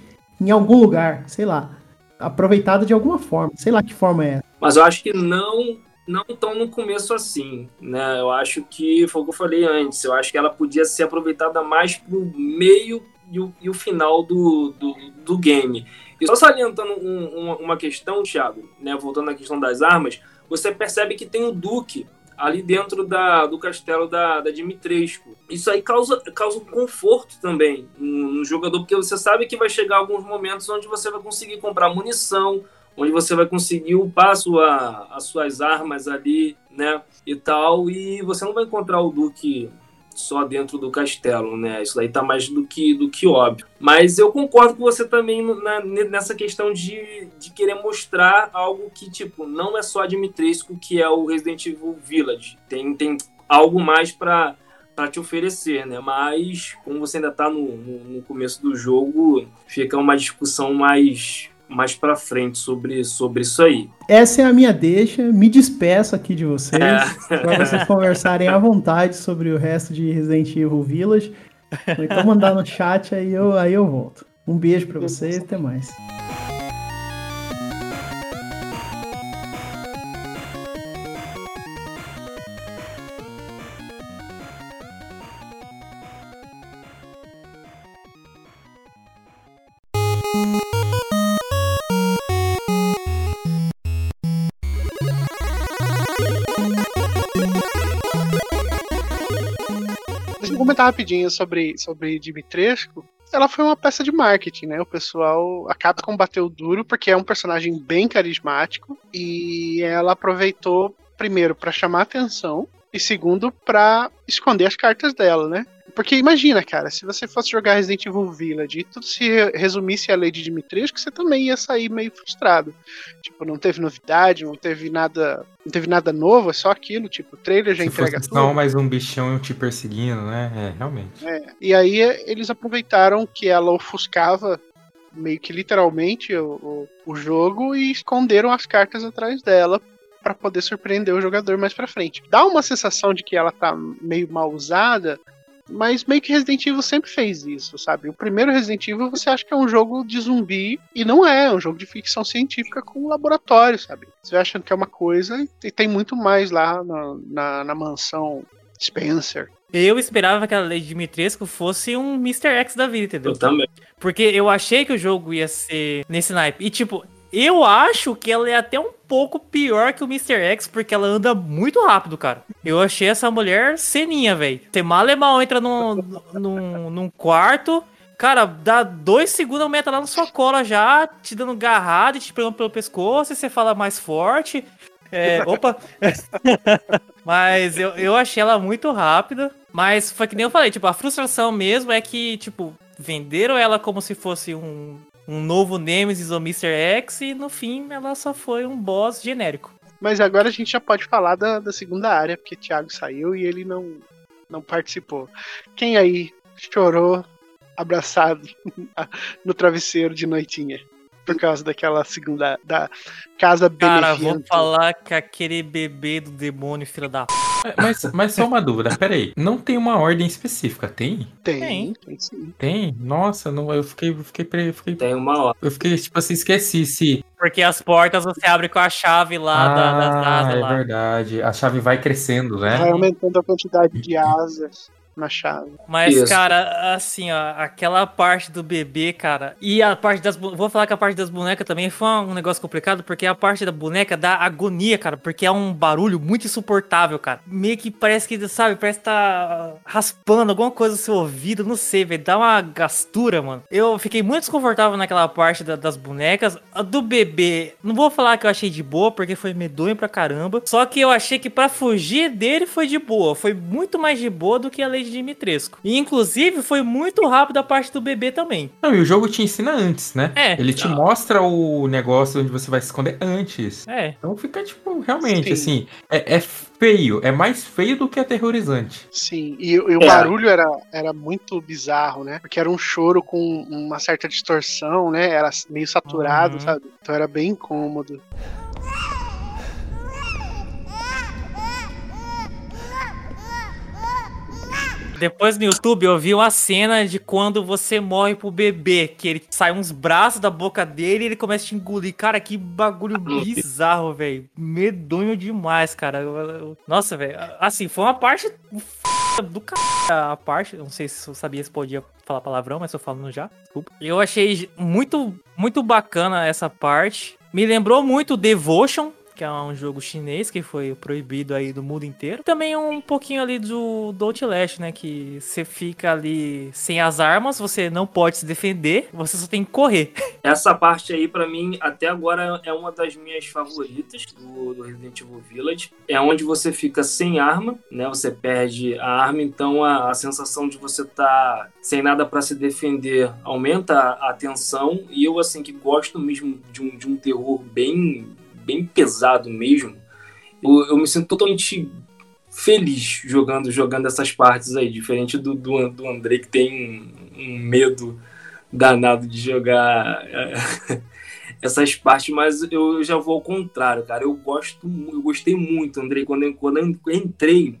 em algum lugar, sei lá, aproveitada de alguma forma, sei lá que forma é. Mas eu acho que não não tão no começo assim, né? Eu acho que foi o que eu falei antes. Eu acho que ela podia ser aproveitada mais pro meio e o, e o final do, do, do game. E só salientando um- uma, uma questão, Thiago, né? Voltando à questão das armas, você percebe que tem o Duque ali dentro da, do castelo da, da Dimitrescu. Isso aí causa, causa um conforto também no, jogador, porque você sabe que vai chegar alguns momentos onde você vai conseguir comprar munição, onde você vai conseguir upar sua, as suas armas ali, né, e tal, e você não vai encontrar o Duque só dentro do castelo, né, isso daí tá mais do que, do que óbvio. Mas eu concordo com você também na- nessa questão de, de querer mostrar algo que, tipo, não é só Dimitrescu que é o Resident Evil Village, tem, tem algo mais para para te oferecer, né? Mas como você ainda tá no, no, no começo do jogo, fica uma discussão mais mais para frente sobre, sobre isso aí. Essa é a minha deixa, me despeço aqui de vocês, É. para vocês conversarem à vontade sobre o resto de Resident Evil Village. Então mandar no chat, aí eu, aí eu volto. Um beijo pra vocês, até mais. Comentar rapidinho sobre, sobre Dimitrescu. Ela foi uma peça de marketing, né? O pessoal acaba combateu duro porque é um personagem bem carismático e ela aproveitou primeiro para chamar atenção e segundo para esconder as cartas dela, né? Porque imagina, cara, se você fosse jogar Resident Evil Village e tudo se resumisse a lei de Dimitrescu, você também ia sair meio frustrado. Tipo, não teve novidade, não teve nada, não teve nada novo, é só aquilo, tipo, o trailer já Se entrega fosse tudo. só mais um bichão te perseguindo, né? É, realmente. É, e aí eles aproveitaram que ela ofuscava meio que literalmente o, o, o jogo e esconderam as cartas atrás dela para poder surpreender o jogador mais pra frente. Dá uma sensação de que ela tá meio mal usada, mas meio que Resident Evil sempre fez isso, sabe? O primeiro Resident Evil você acha que é um jogo de zumbi e não é, é um jogo de ficção científica com laboratório, sabe? Você acha que é uma coisa e tem muito mais lá na, na, na mansão Spencer. Eu esperava que a Lady Dimitrescu fosse um Mr. X da vida, entendeu? Eu também. Porque eu achei que o jogo ia ser nesse naipe. E, tipo, eu acho que ela é até um pouco pior que o Mr. X, porque ela anda muito rápido, cara. Eu achei essa mulher ceninha, velho. Você mal e mal entra num, num, num quarto. Cara, dá dois segundos, a meta lá na sua cola já, te dando garrada te pegando pelo pescoço, e você fala mais forte. É, opa! mas eu, eu achei ela muito rápida. Mas foi que nem eu falei, tipo, a frustração mesmo é que, tipo, venderam ela como se fosse um, um novo Nemesis ou Mr. X e no fim ela só foi um boss genérico. Mas agora a gente já pode falar da, da segunda área, porque Thiago saiu e ele não, não participou. Quem aí chorou abraçado no travesseiro de noitinha? Por causa daquela segunda. da casa Cara, vou falar que aquele bebê do demônio, filho da. p***. É, Mas, mas só uma dúvida, peraí. Não tem uma ordem específica, tem? Tem, Tem. tem sim. Tem? Nossa, não, eu fiquei, eu fiquei, eu fiquei, Tem uma hora. eu fiquei, tipo assim, esqueci se. Porque as portas você abre com a chave lá da, das Ah, asas é lá. verdade. A chave vai crescendo, né? Vai aumentando a quantidade de asas na chave. Mas, Isso. cara, assim, ó, aquela parte do bebê, cara, e a parte das. Vou falar que a parte das bonecas também foi um negócio complicado, porque a parte da boneca dá agonia, cara, porque é um barulho muito insuportável, cara. Meio que parece que, sabe, parece que tá raspando alguma coisa no seu ouvido, não sei, velho, dá uma gastura, mano. Eu fiquei muito desconfortável naquela parte da- das bonecas. A do bebê, não vou falar que eu achei de boa, porque foi medonho pra caramba. Só que eu achei que pra fugir dele foi de boa. Foi muito mais de boa do que a Lady Dimitrescu. E inclusive foi muito rápido a parte do bebê também. Não, e o jogo te ensina antes, né? É. Ele te mostra o negócio onde você vai se esconder antes. É. Então fica, tipo, realmente, Sim. assim, é, é feio. É mais feio do que aterrorizante. Sim, e, e o É. barulho era, era muito bizarro, né? Porque era um choro com uma certa distorção, né? Era meio saturado, Uhum. sabe? Então era bem incômodo. Depois no YouTube eu vi uma cena de quando você morre pro bebê, que ele sai uns braços da boca dele e ele começa a te engolir. Cara, que bagulho bizarro, velho. Medonho demais, cara. Eu- eu- Nossa, velho. Assim, foi uma parte f- do cara. A parte, não sei se eu sabia se podia falar palavrão, mas tô falando já. Desculpa. Eu achei muito, muito bacana essa parte. Me lembrou muito Devotion, que é um jogo chinês que foi proibido aí do mundo inteiro. Também um pouquinho ali do, do Outlast, né? Que você fica ali sem as armas, você não pode se defender, você só tem que correr. Essa parte aí, pra mim, até agora é uma das minhas favoritas do, do Resident Evil Village. É onde você fica sem arma, né? Você perde a arma, então a, a sensação de você tá sem nada pra se defender aumenta a, a tensão. E eu, assim, que gosto mesmo de um, de um terror bem, bem pesado mesmo, eu, eu me sinto totalmente feliz jogando jogando essas partes aí, diferente do, do, do André que tem um, um medo danado de jogar é, essas partes, mas eu já vou ao contrário, cara. Eu gosto, eu gostei muito, Andrei, quando eu, quando eu entrei,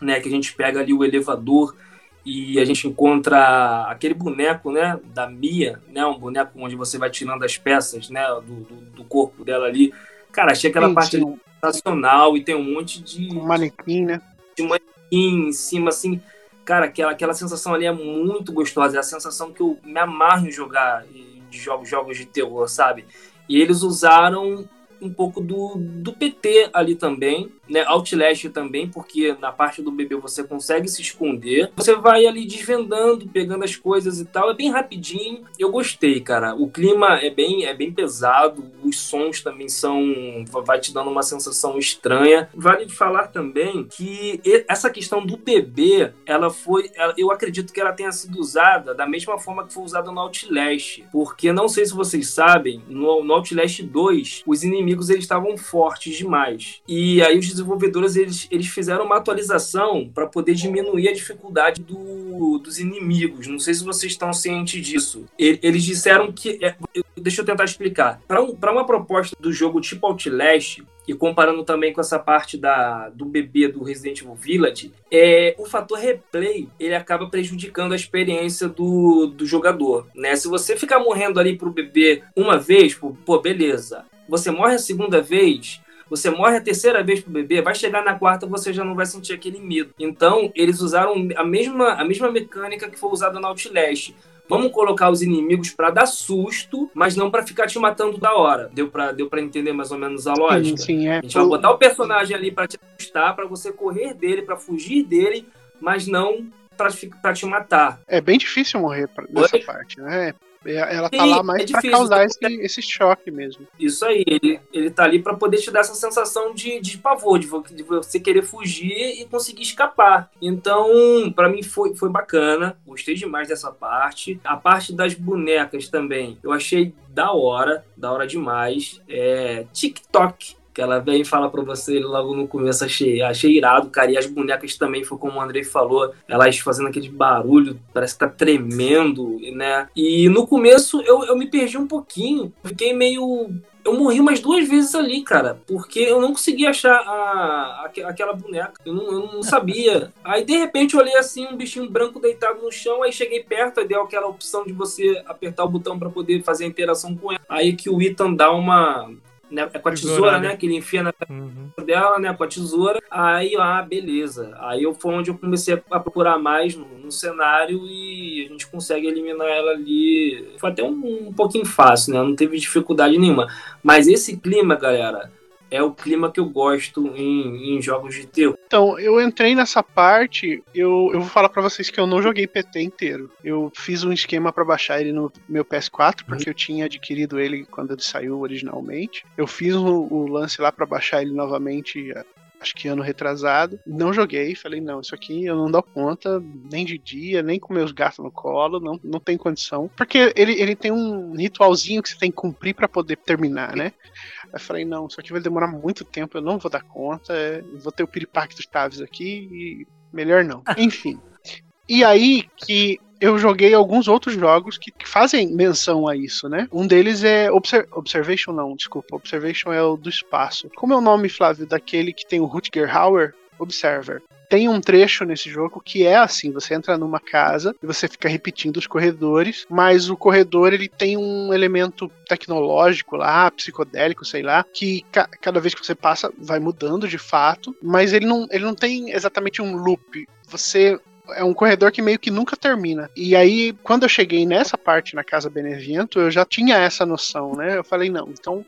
né, que a gente pega ali o elevador e a gente encontra aquele boneco, né, da Mia, né, um boneco onde você vai tirando as peças, né, do, do, do corpo dela ali. Cara, achei aquela Sim, parte sensacional e tem um monte de, um manequim, né? de manequim em cima, assim. Cara, aquela, aquela sensação ali é muito gostosa. É a sensação que eu me amarro em jogar de jogos, jogos de terror, sabe? E eles usaram um pouco do, do PT ali também, né? Outlast também, porque na parte do bebê você consegue se esconder. Você vai ali desvendando, pegando as coisas e tal. É bem rapidinho. Eu gostei, cara. O clima é bem, é bem pesado. Os sons também são. Vai te dando uma sensação estranha. Vale falar também que essa questão do bebê, ela foi. Eu acredito que ela tenha sido usada da mesma forma que foi usada no Outlast. Porque não sei se vocês sabem, no, no Outlast 2, os inimigos eles estavam fortes demais. E aí os desenvolvedores eles, eles fizeram uma atualização para poder diminuir a dificuldade do, dos inimigos. Não sei se vocês estão cientes disso. Eles disseram que. É, deixa eu tentar explicar. Para um, uma proposta do jogo tipo Outlast, e comparando também com essa parte da, do bebê do Resident Evil Village, é, o fator replay ele acaba prejudicando a experiência do, do jogador. Né? Se você ficar morrendo ali pro bebê uma vez, pô, beleza. Você morre a segunda vez, você morre a terceira vez pro bebê, vai chegar na quarta você já não vai sentir aquele medo. Então, eles usaram a mesma, a mesma mecânica que foi usada no Outlast. Vamos colocar os inimigos para dar susto, mas não para ficar te matando da hora. Deu para deu pra entender mais ou menos a lógica? Sim, sim, é. A gente vai botar o personagem ali para te assustar, para você correr dele, para fugir dele, mas não para te matar. É bem difícil morrer nessa Oi? parte, né? Ela tá lá mais é difícil, pra causar esse, esse choque mesmo. Isso aí, ele, ele tá ali para poder te dar essa sensação de, de pavor, de, de você querer fugir e conseguir escapar. Então, para mim foi, foi bacana, gostei demais dessa parte. A parte das bonecas também, eu achei da hora, da hora demais. É, TikTok que ela vem e fala pra você logo no começo, achei, achei irado, cara. E as bonecas também, foi como o Andrei falou, elas fazendo aquele barulho, parece que tá tremendo, né? E no começo eu, eu me perdi um pouquinho, fiquei meio eu morri umas duas vezes ali, cara, porque eu não conseguia achar a, a aquela boneca. Eu não, eu não, sabia. Aí, de repente, eu olhei assim, um bichinho branco deitado no chão, aí cheguei perto, aí deu aquela opção de você apertar o botão para poder fazer a interação com ela. Aí que o Ethan dá uma, né, é com a tesoura, tesoura né? Que ele enfia na uhum. dela, né? Com a tesoura. Aí, ah, beleza. Aí eu, foi onde eu comecei a procurar mais no, no cenário e a gente consegue eliminar ela ali. Foi até um, um pouquinho fácil, né? Não teve dificuldade nenhuma. Mas esse clima, galera, é o clima que eu gosto em, em jogos de terror. Então, eu entrei nessa parte, eu, eu vou falar para vocês que eu não joguei PT inteiro. Eu fiz um esquema para baixar ele no meu PS4, porque eu tinha adquirido ele quando ele saiu originalmente. Eu fiz o, o lance lá para baixar ele novamente acho que ano retrasado. Não joguei, falei, não, isso aqui eu não dou conta, nem de dia, nem com meus gatos no colo, não, não tem condição. Porque ele, ele tem um ritualzinho que você tem que cumprir para poder terminar, né? Aí falei, não, isso aqui vai demorar muito tempo, eu não vou dar conta, vou ter o piripaque dos Taves aqui e melhor não. Enfim. E aí que eu joguei alguns outros jogos que, que, fazem menção a isso, né? Um deles é Obser Observation, não, desculpa. Observation é o do espaço. Como é o nome, Flávio, daquele que tem o Rutger Hauer? Observer. Tem um trecho nesse jogo que é assim: você entra numa casa e você fica repetindo os corredores, mas o corredor ele tem um elemento tecnológico lá, psicodélico, sei lá, que ca cada vez que você passa vai mudando de fato, mas ele não, ele não tem exatamente um loop. Você é um corredor que meio que nunca termina. E aí, quando eu cheguei nessa parte na Casa Benevento, eu já tinha essa noção, né? Eu falei, não, então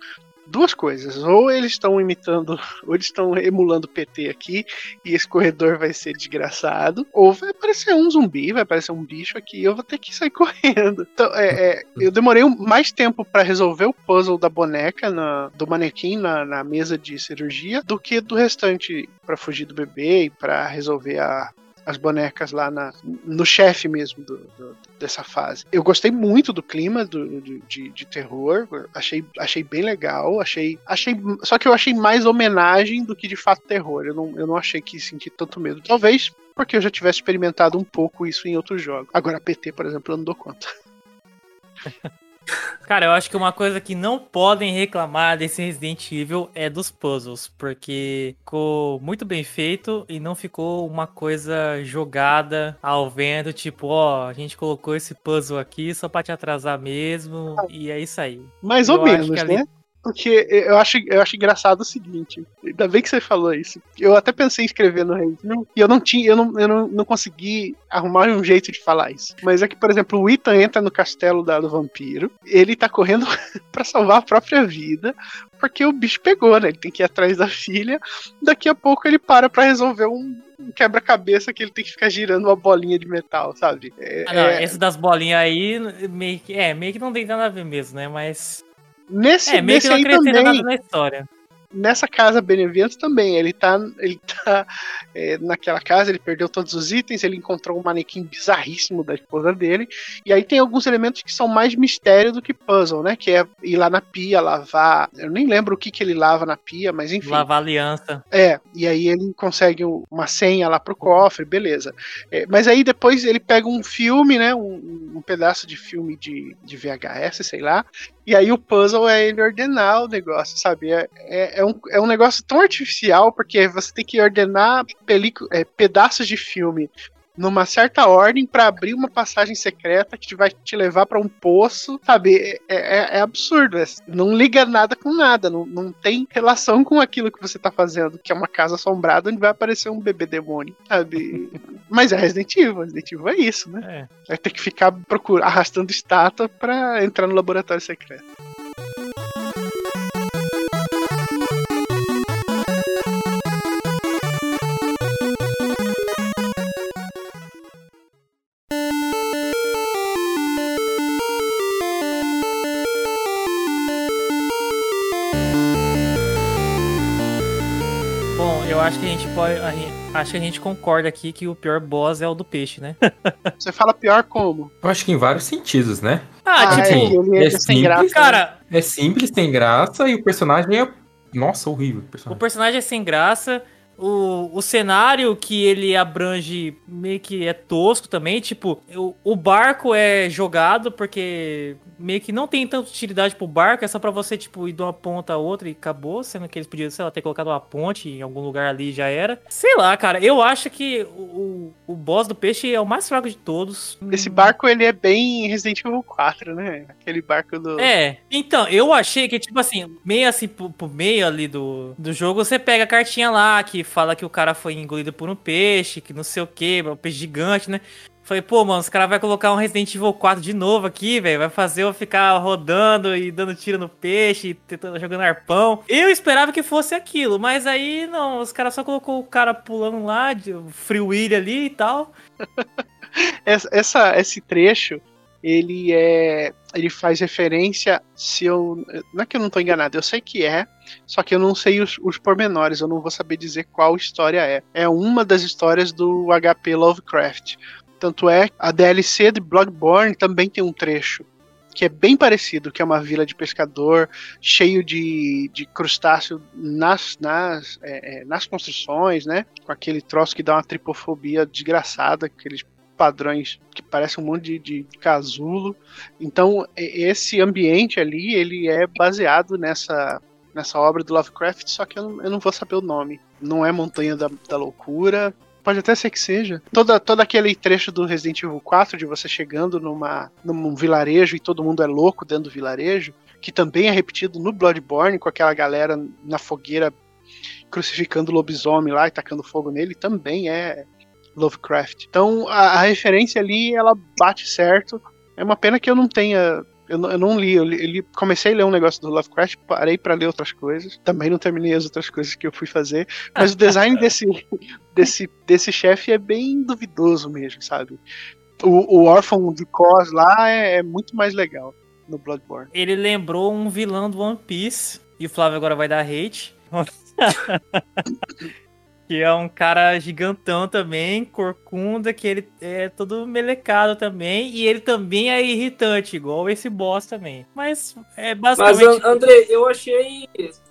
duas coisas. Ou eles estão imitando, ou eles estão emulando o PT aqui, e esse corredor vai ser desgraçado, ou vai aparecer um zumbi, vai aparecer um bicho aqui, e eu vou ter que sair correndo. Então, é, é, eu demorei mais tempo para resolver o puzzle da boneca, na, do manequim na, na mesa de cirurgia, do que do restante para fugir do bebê e para resolver a, as bonecas lá na, no chefe mesmo do, do, dessa fase. Eu gostei muito do clima do, de, de, terror, achei, achei bem legal, achei, achei. Só que eu achei mais homenagem do que de fato terror. Eu não, eu não achei que senti tanto medo. Talvez porque eu já tivesse experimentado um pouco isso em outros jogos. Agora, PT, por exemplo, eu não dou conta. Cara, eu acho que uma coisa que não podem reclamar desse Resident Evil é dos puzzles, porque ficou muito bem feito e não ficou uma coisa jogada ao vento, tipo, ó, a gente colocou esse puzzle aqui só pra te atrasar mesmo, e é isso aí. Mais ou menos, ali... né? Porque eu acho, eu acho engraçado o seguinte. Ainda bem que você falou isso. Eu até pensei em escrever no Reino e eu não tinha, eu não, eu não, não consegui arrumar um jeito de falar isso. Mas é que, por exemplo, o Ethan entra no castelo da, do vampiro, ele tá correndo para salvar a própria vida, porque o bicho pegou, né? Ele tem que ir atrás da filha. Daqui a pouco ele para para resolver um, um quebra-cabeça que ele tem que ficar girando uma bolinha de metal, sabe? É, ah, não, é... Esse das bolinhas aí, meio que, é, meio que não tem nada a ver mesmo, né? Mas. Nesse, é, meio nesse que não acrescenta nada na história nessa casa Beneventos também. Ele tá, ele tá é, naquela casa, ele perdeu todos os itens, ele encontrou um manequim bizarríssimo da esposa dele. E aí tem alguns elementos que são mais mistério do que puzzle, né? Que é ir lá na pia, lavar. Eu nem lembro o que, que ele lava na pia, mas enfim. Lavar aliança. É, e aí ele consegue uma senha lá pro cofre, beleza. É, mas aí depois ele pega um filme, né? Um, um pedaço de filme de, de VHS, sei lá, e aí o puzzle é ele ordenar o negócio, sabe? É, é, é, um, é um negócio tão artificial, porque você tem que ordenar é, pedaços de filme numa certa ordem para abrir uma passagem secreta que vai te levar para um poço, sabe? É, é, é absurdo. É, não liga nada com nada, não, não tem relação com aquilo que você tá fazendo, que é uma casa assombrada onde vai aparecer um bebê demônio, sabe? Mas é Resident Evil, Resident Evil é isso, né? É. Vai ter que ficar procurando, arrastando estátua para entrar no laboratório secreto. Acho que a gente pode. A gente, acho que a gente concorda aqui que o pior boss é o do peixe, né? Você fala pior como? Eu acho que em vários sentidos, né? Ah, ah tipo, é, é, é simples, graça, cara. É simples, tem graça, e o personagem é. Nossa, horrível. O personagem, o personagem é sem graça o, o cenário que ele abrange meio que é tosco também. Tipo, o, o barco é jogado porque meio que não tem tanta utilidade pro barco, é só pra você, tipo, ir de uma ponta a outra e acabou, sendo que eles podiam, sei lá, ter colocado uma ponte em algum lugar ali já era. Sei lá, cara, eu acho que o, o boss do peixe é o mais fraco de todos. Esse barco, ele é bem Resident Evil 4, né? Aquele barco do... É, então, eu achei que, tipo assim, meio assim, pro, pro meio ali do, do jogo, você pega a cartinha lá, que fala que o cara foi engolido por um peixe, que não sei o que, um peixe gigante, né? Falei, pô, mano, os caras vão colocar um Resident Evil 4 de novo aqui, velho. Vai fazer eu ficar rodando e dando tiro no peixe, tentando, jogando arpão. Eu esperava que fosse aquilo, mas aí não, os caras só colocou o cara pulando lá, de free will ali e tal. essa, essa, esse trecho ele é ele faz referência se eu não é que eu não estou enganado eu sei que é só que eu não sei os, os pormenores eu não vou saber dizer qual história é é uma das histórias do HP Lovecraft tanto é a DLC de Bloodborne também tem um trecho que é bem parecido, que é uma vila de pescador cheio de, de crustáceo nas, nas, é, é nas construções, né? Com aquele troço que dá uma tripofobia desgraçada, aqueles padrões que parece um monte de, de casulo. Então, esse ambiente ali, ele é baseado nessa, nessa obra do Lovecraft, só que eu não, eu não vou saber o nome. Não é Montanha da, da Loucura, pode até ser que seja. Toda, todo aquele trecho do Resident Evil 4 de você chegando numa, num vilarejo e todo mundo é louco dentro do vilarejo, que também é repetido no Bloodborne, com aquela galera na fogueira crucificando o lobisomem lá e tacando fogo nele, também é Lovecraft. Então a, a, referência ali ela bate certo. É uma pena que eu não tenha. Eu, eu não li, eu li, eu li, comecei a ler um negócio do Lovecraft, parei para ler outras coisas. Também não terminei as outras coisas que eu fui fazer. Mas o design desse, desse, desse chefe é bem duvidoso mesmo, sabe? O, o órfão de Cos lá é, é muito mais legal no Bloodborne. Ele lembrou um vilão do One Piece. E o Flávio agora vai dar hate. Que é um cara gigantão também, corcunda, que ele é todo melecado também. E ele também é irritante, igual esse boss também. Mas é basicamente. Mas, André, eu achei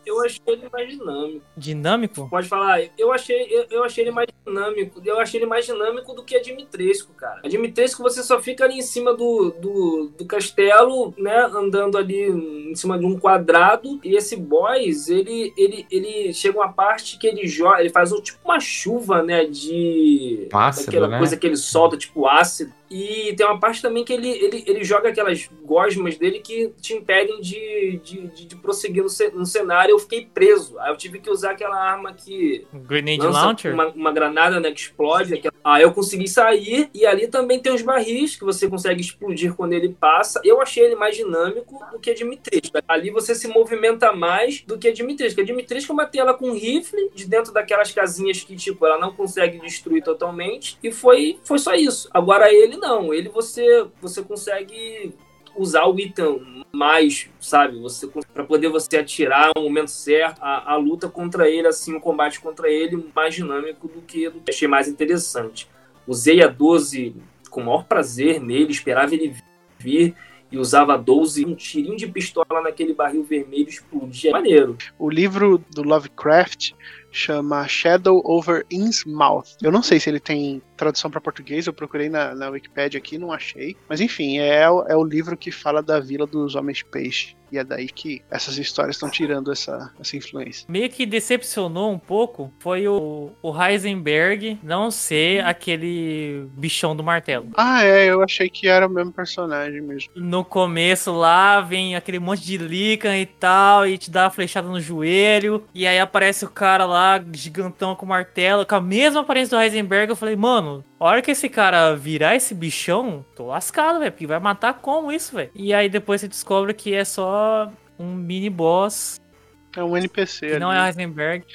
eu achei ele mais dinâmico. Dinâmico? Pode falar. Eu achei, eu, eu, achei ele mais dinâmico. Eu achei ele mais dinâmico do que a Dimitrescu, cara. A Dimitrescu você só fica ali em cima do, do, do castelo, né? Andando ali em cima de um quadrado. E esse boss, ele, ele, ele chega uma parte que ele joga. Ele faz um, tipo uma chuva, né? De. Ácido, aquela né? coisa que ele solta, tipo ácido E tem uma parte também que ele, ele, ele joga aquelas gosmas dele que te impedem de, de, de, de prosseguir no, cenário. Eu fiquei preso. Aí eu tive que usar aquela arma que. Grenade Launcher? Uma, uma, granada né, que explode. Aquela... Aí eu consegui sair. E ali também tem os barris que você consegue explodir quando ele passa. Eu achei ele mais dinâmico do que a Dimitrescu. Ali você se movimenta mais do que a Dimitrescu. A Dimitrescu eu matei ela com um rifle de dentro daquelas casinhas que, tipo, ela não consegue destruir totalmente. E foi, foi só isso. Agora ele não. Ele você, você consegue usar o item mais, sabe? Você para poder você atirar no momento certo, a, a, luta contra ele, assim, o combate contra ele mais dinâmico do que achei mais interessante. Usei a 12 com o maior prazer nele, esperava ele vir e usava 12, um tirinho de pistola naquele barril vermelho explodia. Maneiro. O livro do Lovecraft chama Shadow over Innsmouth. Eu não sei se ele tem tradução para português, eu procurei na, na Wikipedia aqui, não achei. Mas enfim, é, é o livro que fala da Vila dos Homens Peixe. E é daí que essas histórias estão tirando essa, essa influência. Meio que decepcionou um pouco foi o, o Heisenberg não ser aquele bichão do martelo. Ah, é, eu achei que era o mesmo personagem mesmo. No começo lá vem aquele monte de Lycan e tal, e te dá a flechada no joelho, e aí aparece o cara lá, gigantão com martelo, com a mesma aparência do Heisenberg. Eu falei, mano, a hora que esse cara virar esse bichão, tô lascado, velho. Porque vai matar como isso, velho? E aí depois você descobre que é só um mini boss. É um NPC. Que não é Heisenberg.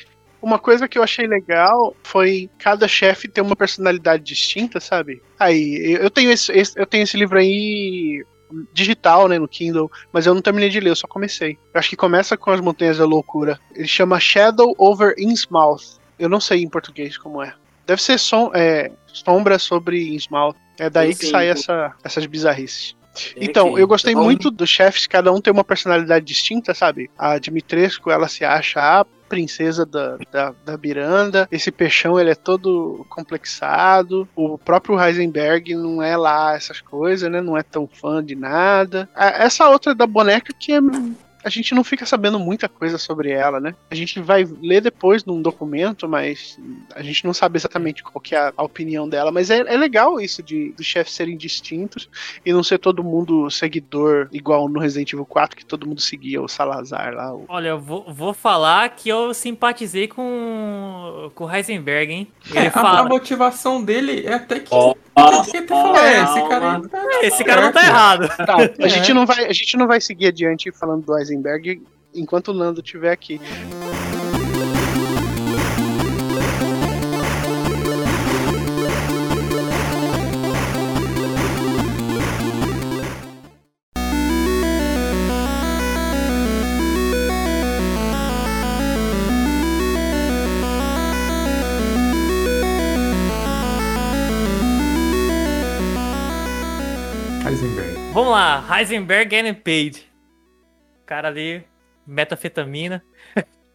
Uma coisa que eu achei legal foi cada chefe ter uma personalidade distinta, sabe? Aí, eu tenho esse, esse, eu tenho esse livro aí digital, né, no Kindle, mas eu não terminei de ler, eu só comecei. Eu acho que começa com as Montanhas da Loucura. Ele chama Shadow Over Innsmouth. Eu não sei em português como é. Deve ser som, é, sombra sobre Innsmouth. É daí sim, que sai essa, essas bizarrices. Então, eu gostei muito dos chefes, cada um tem uma personalidade distinta, sabe? A Dimitrescu, ela se acha a princesa da, da, da Miranda. Esse peixão, ele é todo complexado. O próprio Heisenberg não é lá essas coisas, né? Não é tão fã de nada. Essa outra da boneca que é a gente não fica sabendo muita coisa sobre ela, né? A gente vai ler depois num documento, mas a gente não sabe exatamente qual que é a, opinião dela. Mas é, é legal isso de dos chefes serem distintos e não ser todo mundo seguidor, igual no Resident Evil 4, que todo mundo seguia o Salazar lá. O... Olha, eu vou, vou falar que eu simpatizei com, com o Heisenberg, hein? Ele é, fala... a, motivação dele é até que. Oh. É, esse cara, tá esse cara não tá errado. Tá, a, gente não vai, a gente não vai seguir adiante falando do Heisenberg enquanto o Nando estiver aqui. Vamos lá, Heisenberg getting paid cara ali, metafetamina.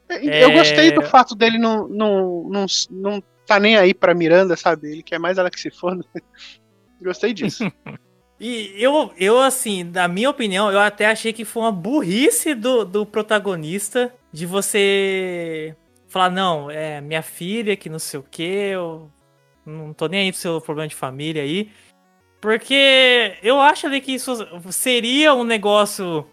É, eu é... gostei do fato dele não, não, não, não tá nem aí pra Miranda, sabe? Ele quer mais ela que se foda. gostei disso. E eu, eu, assim, na minha opinião, eu até achei que foi uma burrice do, do protagonista de você falar, não, é minha filha que não sei o que, eu não tô nem aí pro seu problema de família aí. Porque eu acho ali que isso seria um negócio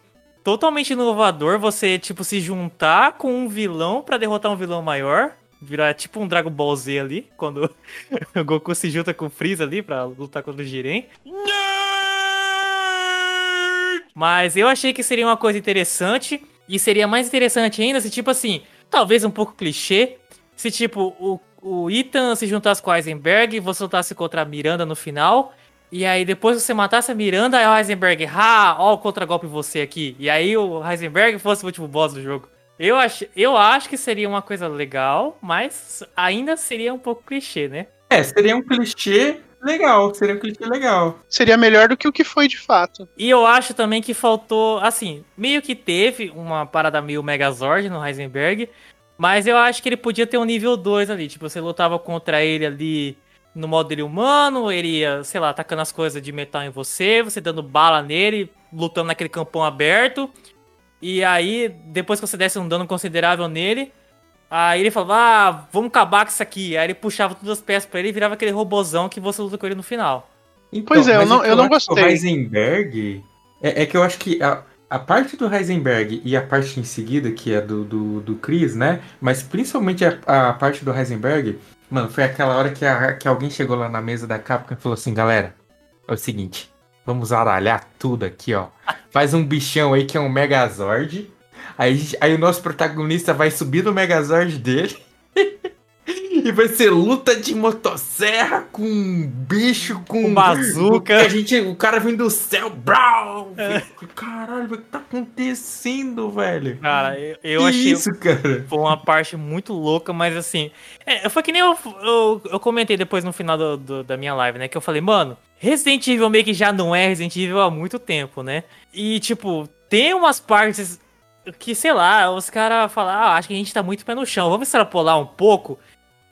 totalmente inovador você, tipo, se juntar com um vilão para derrotar um vilão maior. Virar tipo um Dragon Ball Z ali, quando o Goku se junta com o Freeza ali pra lutar contra o Jiren. Mas eu achei que seria uma coisa interessante. E seria mais interessante ainda se, tipo assim, talvez um pouco clichê. Se, tipo, o, o Ethan se juntasse com o Heisenberg e você lutasse contra a Miranda no final. E aí, depois que você matasse a Miranda, aí o Heisenberg, ah, ó o contra-golpe você aqui. E aí o Heisenberg fosse o último boss do jogo. Eu acho, eu acho que seria uma coisa legal, mas ainda seria um pouco clichê, né? É, seria um clichê legal, seria um clichê legal. Seria melhor do que o que foi de fato. E eu acho também que faltou, assim, meio que teve uma parada meio Megazord no Heisenberg, mas eu acho que ele podia ter um nível 2 ali, tipo, você lutava contra ele ali no modo dele humano, ele ia, sei lá, atacando as coisas de metal em você, você dando bala nele, lutando naquele campão aberto. E aí, depois que você desse um dano considerável nele, aí ele falava, ah, vamos acabar com isso aqui. Aí ele puxava todas as peças pra ele e virava aquele robozão que você luta com ele no final. Então, Pois é, eu não- que eu não gostei. O Heisenberg. É, é que eu acho que a, a parte do Heisenberg e a parte em seguida, que é do, do, do Chris, né? Mas principalmente a, a parte do Heisenberg, mano, foi aquela hora que, a- que alguém chegou lá na mesa da Capcom e falou assim: galera, é o seguinte, vamos aralhar tudo aqui, ó. Faz um bichão aí que é um Megazord. Aí, aí o nosso protagonista vai subir no Megazord dele. E vai ser luta de motosserra com um bicho, com. Com bazuca. A gente, o cara vem do céu, brau! Caralho, o que tá acontecendo, velho? Cara, eu, eu achei. isso, cara? Foi uma parte muito louca, mas assim. É, foi que nem eu, eu, eu comentei depois no final do- do- da minha live, né? Que eu falei, mano, Resident Evil meio que já não é Resident Evil há muito tempo, né? E, tipo, tem umas partes que, sei lá, os caras falam, ah, acho que a gente tá muito pé no chão, vamos extrapolar um pouco.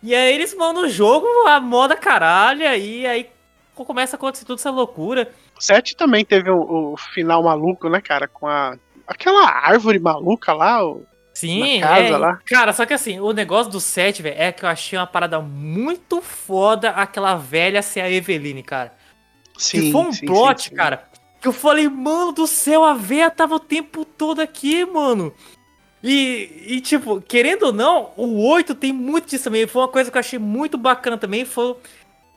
E aí eles vão no jogo, a moda caralho, e aí começa a acontecer toda essa loucura. O 7 também teve o, o final maluco, né, cara? Com a. Aquela árvore maluca lá, o- Sim, casa é, lá. Cara, só que assim, o negócio do 7, velho, é que eu achei uma parada muito foda aquela velha ser a Eveline, cara. Sim, que foi um sim, plot, sim, sim. cara, que eu falei, mano do céu, a véia tava o tempo todo aqui, mano. E, e, tipo, querendo ou não, o 8 tem muito disso também. Foi uma coisa que eu achei muito bacana também. Foi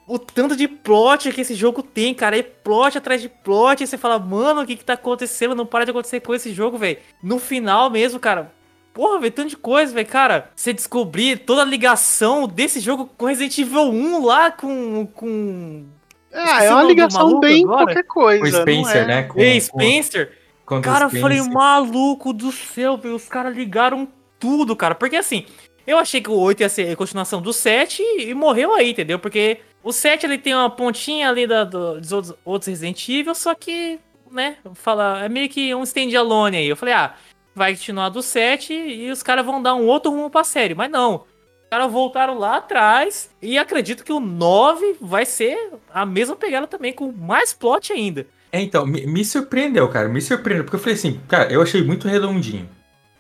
o tanto de plot que esse jogo tem, cara. É plot atrás de plot. E você fala, mano, o que que tá acontecendo? Não para de acontecer com esse jogo, velho. No final mesmo, cara. Porra, velho, tanto de coisa, velho, cara. Você descobrir toda a ligação desse jogo com Resident Evil 1 lá, com. com... Ah, Esqueci é o uma ligação bem agora. qualquer coisa. O Spencer, não é? né? Com, Ei, com- Spencer. com o Cara, eu falei, maluco do céu, velho. Os caras ligaram tudo, cara. Porque assim, eu achei que o 8 ia ser a continuação do 7 e, e morreu aí, entendeu? Porque o 7 ele tem uma pontinha ali da, do- dos outros, outros Resident Evil, só que, né, fala, é meio que um stand-alone aí. Eu falei, ah, vai continuar do 7 e os caras vão dar um outro rumo pra série. Mas não. Os caras voltaram lá atrás e acredito que o 9 vai ser a mesma pegada também, com mais plot ainda. É, então, me, me surpreendeu, cara. Me surpreendeu. Porque eu falei assim, cara, eu achei muito redondinho.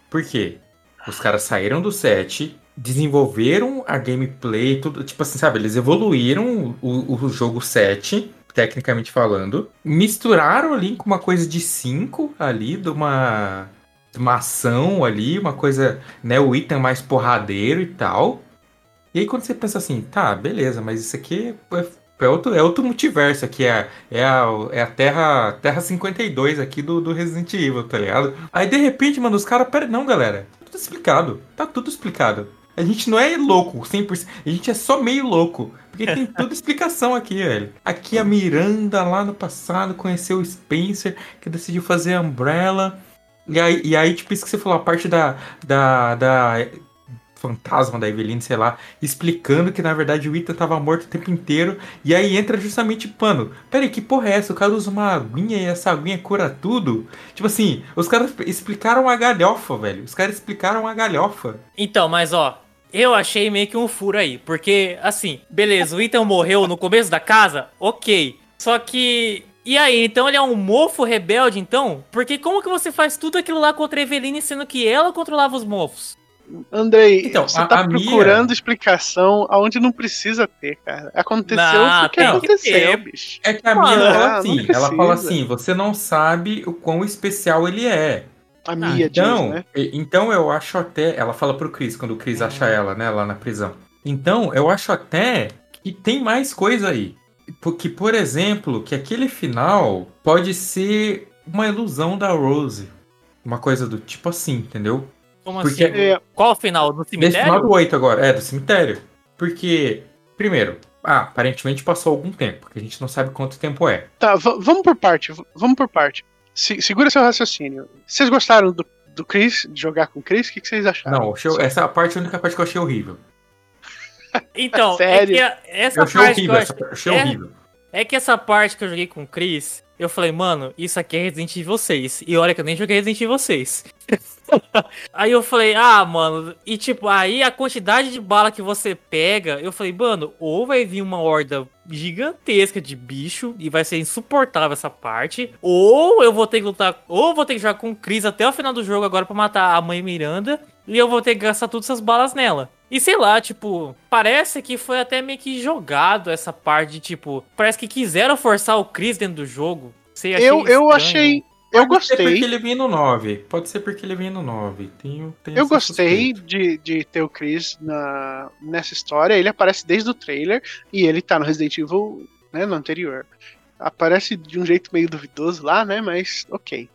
Por quê? Os caras saíram do set, desenvolveram a gameplay, tudo. Tipo assim, sabe? Eles evoluíram o, o jogo 7, tecnicamente falando. Misturaram ali com uma coisa de 5 ali, de uma. de uma ação ali, uma coisa, né? O item mais porradeiro e tal. E aí quando você pensa assim, tá, beleza, mas isso aqui é, outro, é outro multiverso aqui, é, é, a, é a Terra, Terra 52 aqui do, do Resident Evil, tá ligado? Aí de repente, mano, os caras, pera, não, galera, tá tudo explicado, tá tudo explicado. A gente não é louco, 100%, a gente é só meio louco, porque tem toda explicação aqui, velho. Aqui a Miranda, lá no passado, conheceu o Spencer, que decidiu fazer a Umbrella, e aí, e aí, tipo, isso que você falou, a parte da, da, da fantasma da Eveline, sei lá, explicando que na verdade o Ethan tava morto o tempo inteiro. E aí entra justamente, mano, peraí, que porra é essa? O cara usa uma aguinha e essa aguinha cura tudo? Tipo assim, os caras explicaram a galhofa, velho. Os caras explicaram a galhofa. Então, mas ó, eu achei meio que um furo aí. Porque, assim, beleza, o Ethan morreu no começo da casa, ok. Só que. E aí, então ele é um mofo rebelde, então? Porque como que você faz tudo aquilo lá contra a Eveline, sendo que ela controlava os mofos? Andrei, Então, você a- tá a procurando explicação aonde não precisa ter, cara. Aconteceu Não, porque tem que aconteceu, ter. bicho. É que a Mano, minha fala não assim, ela fala assim, você não sabe o quão especial ele é. A Mia Então, diz, né? então eu acho até. Ela fala pro Chris quando o Chris acha ela, né, lá na prisão. Então, eu acho até que tem mais coisa aí. Porque, por exemplo, que aquele final pode ser uma ilusão da Rose. Uma coisa do tipo assim, entendeu? Como Porque- assim? É, Qual o final? Do Nesse final cemitério? do 8 agora, é, do cemitério. Porque, primeiro, ah, aparentemente passou algum tempo, que a gente não sabe quanto tempo é. tá, vamos por parte, vamos por parte. Se- segura seu raciocínio. Vocês gostaram do, do Chris, de jogar com o Chris? O que, que vocês acharam? Não, achei- essa parte é a única parte que eu achei horrível. Então, Sério? é que a- essa Eu achei parte que horrível, eu essa acho... parte, achei é- horrível. É que essa parte que eu joguei com o Chris, eu falei, mano, isso aqui é Resident Evil 6. E olha que eu nem joguei Resident Evil 6. aí eu falei, ah, mano, e tipo, aí a quantidade de bala que você pega, eu falei, mano, ou vai vir uma horda gigantesca de bicho e vai ser insuportável essa parte, ou eu vou ter que lutar, ou vou ter que jogar com o Chris até o final do jogo agora pra matar a mãe Miranda, e eu vou ter que gastar todas essas balas nela. E sei lá, tipo, parece que foi até meio que jogado essa parte de, tipo, parece que quiseram forçar o Chris dentro do jogo. Sei, achei Eu, eu achei. Eu Pode ser porque gostei. ele vinha no 9. Pode ser porque ele vinha no 9. Tenho, tenho Eu gostei de, de ter o Chris na, nessa história. Ele aparece desde o trailer e ele tá no Resident Evil né, no anterior. Aparece de um jeito meio duvidoso lá, né? Mas ok.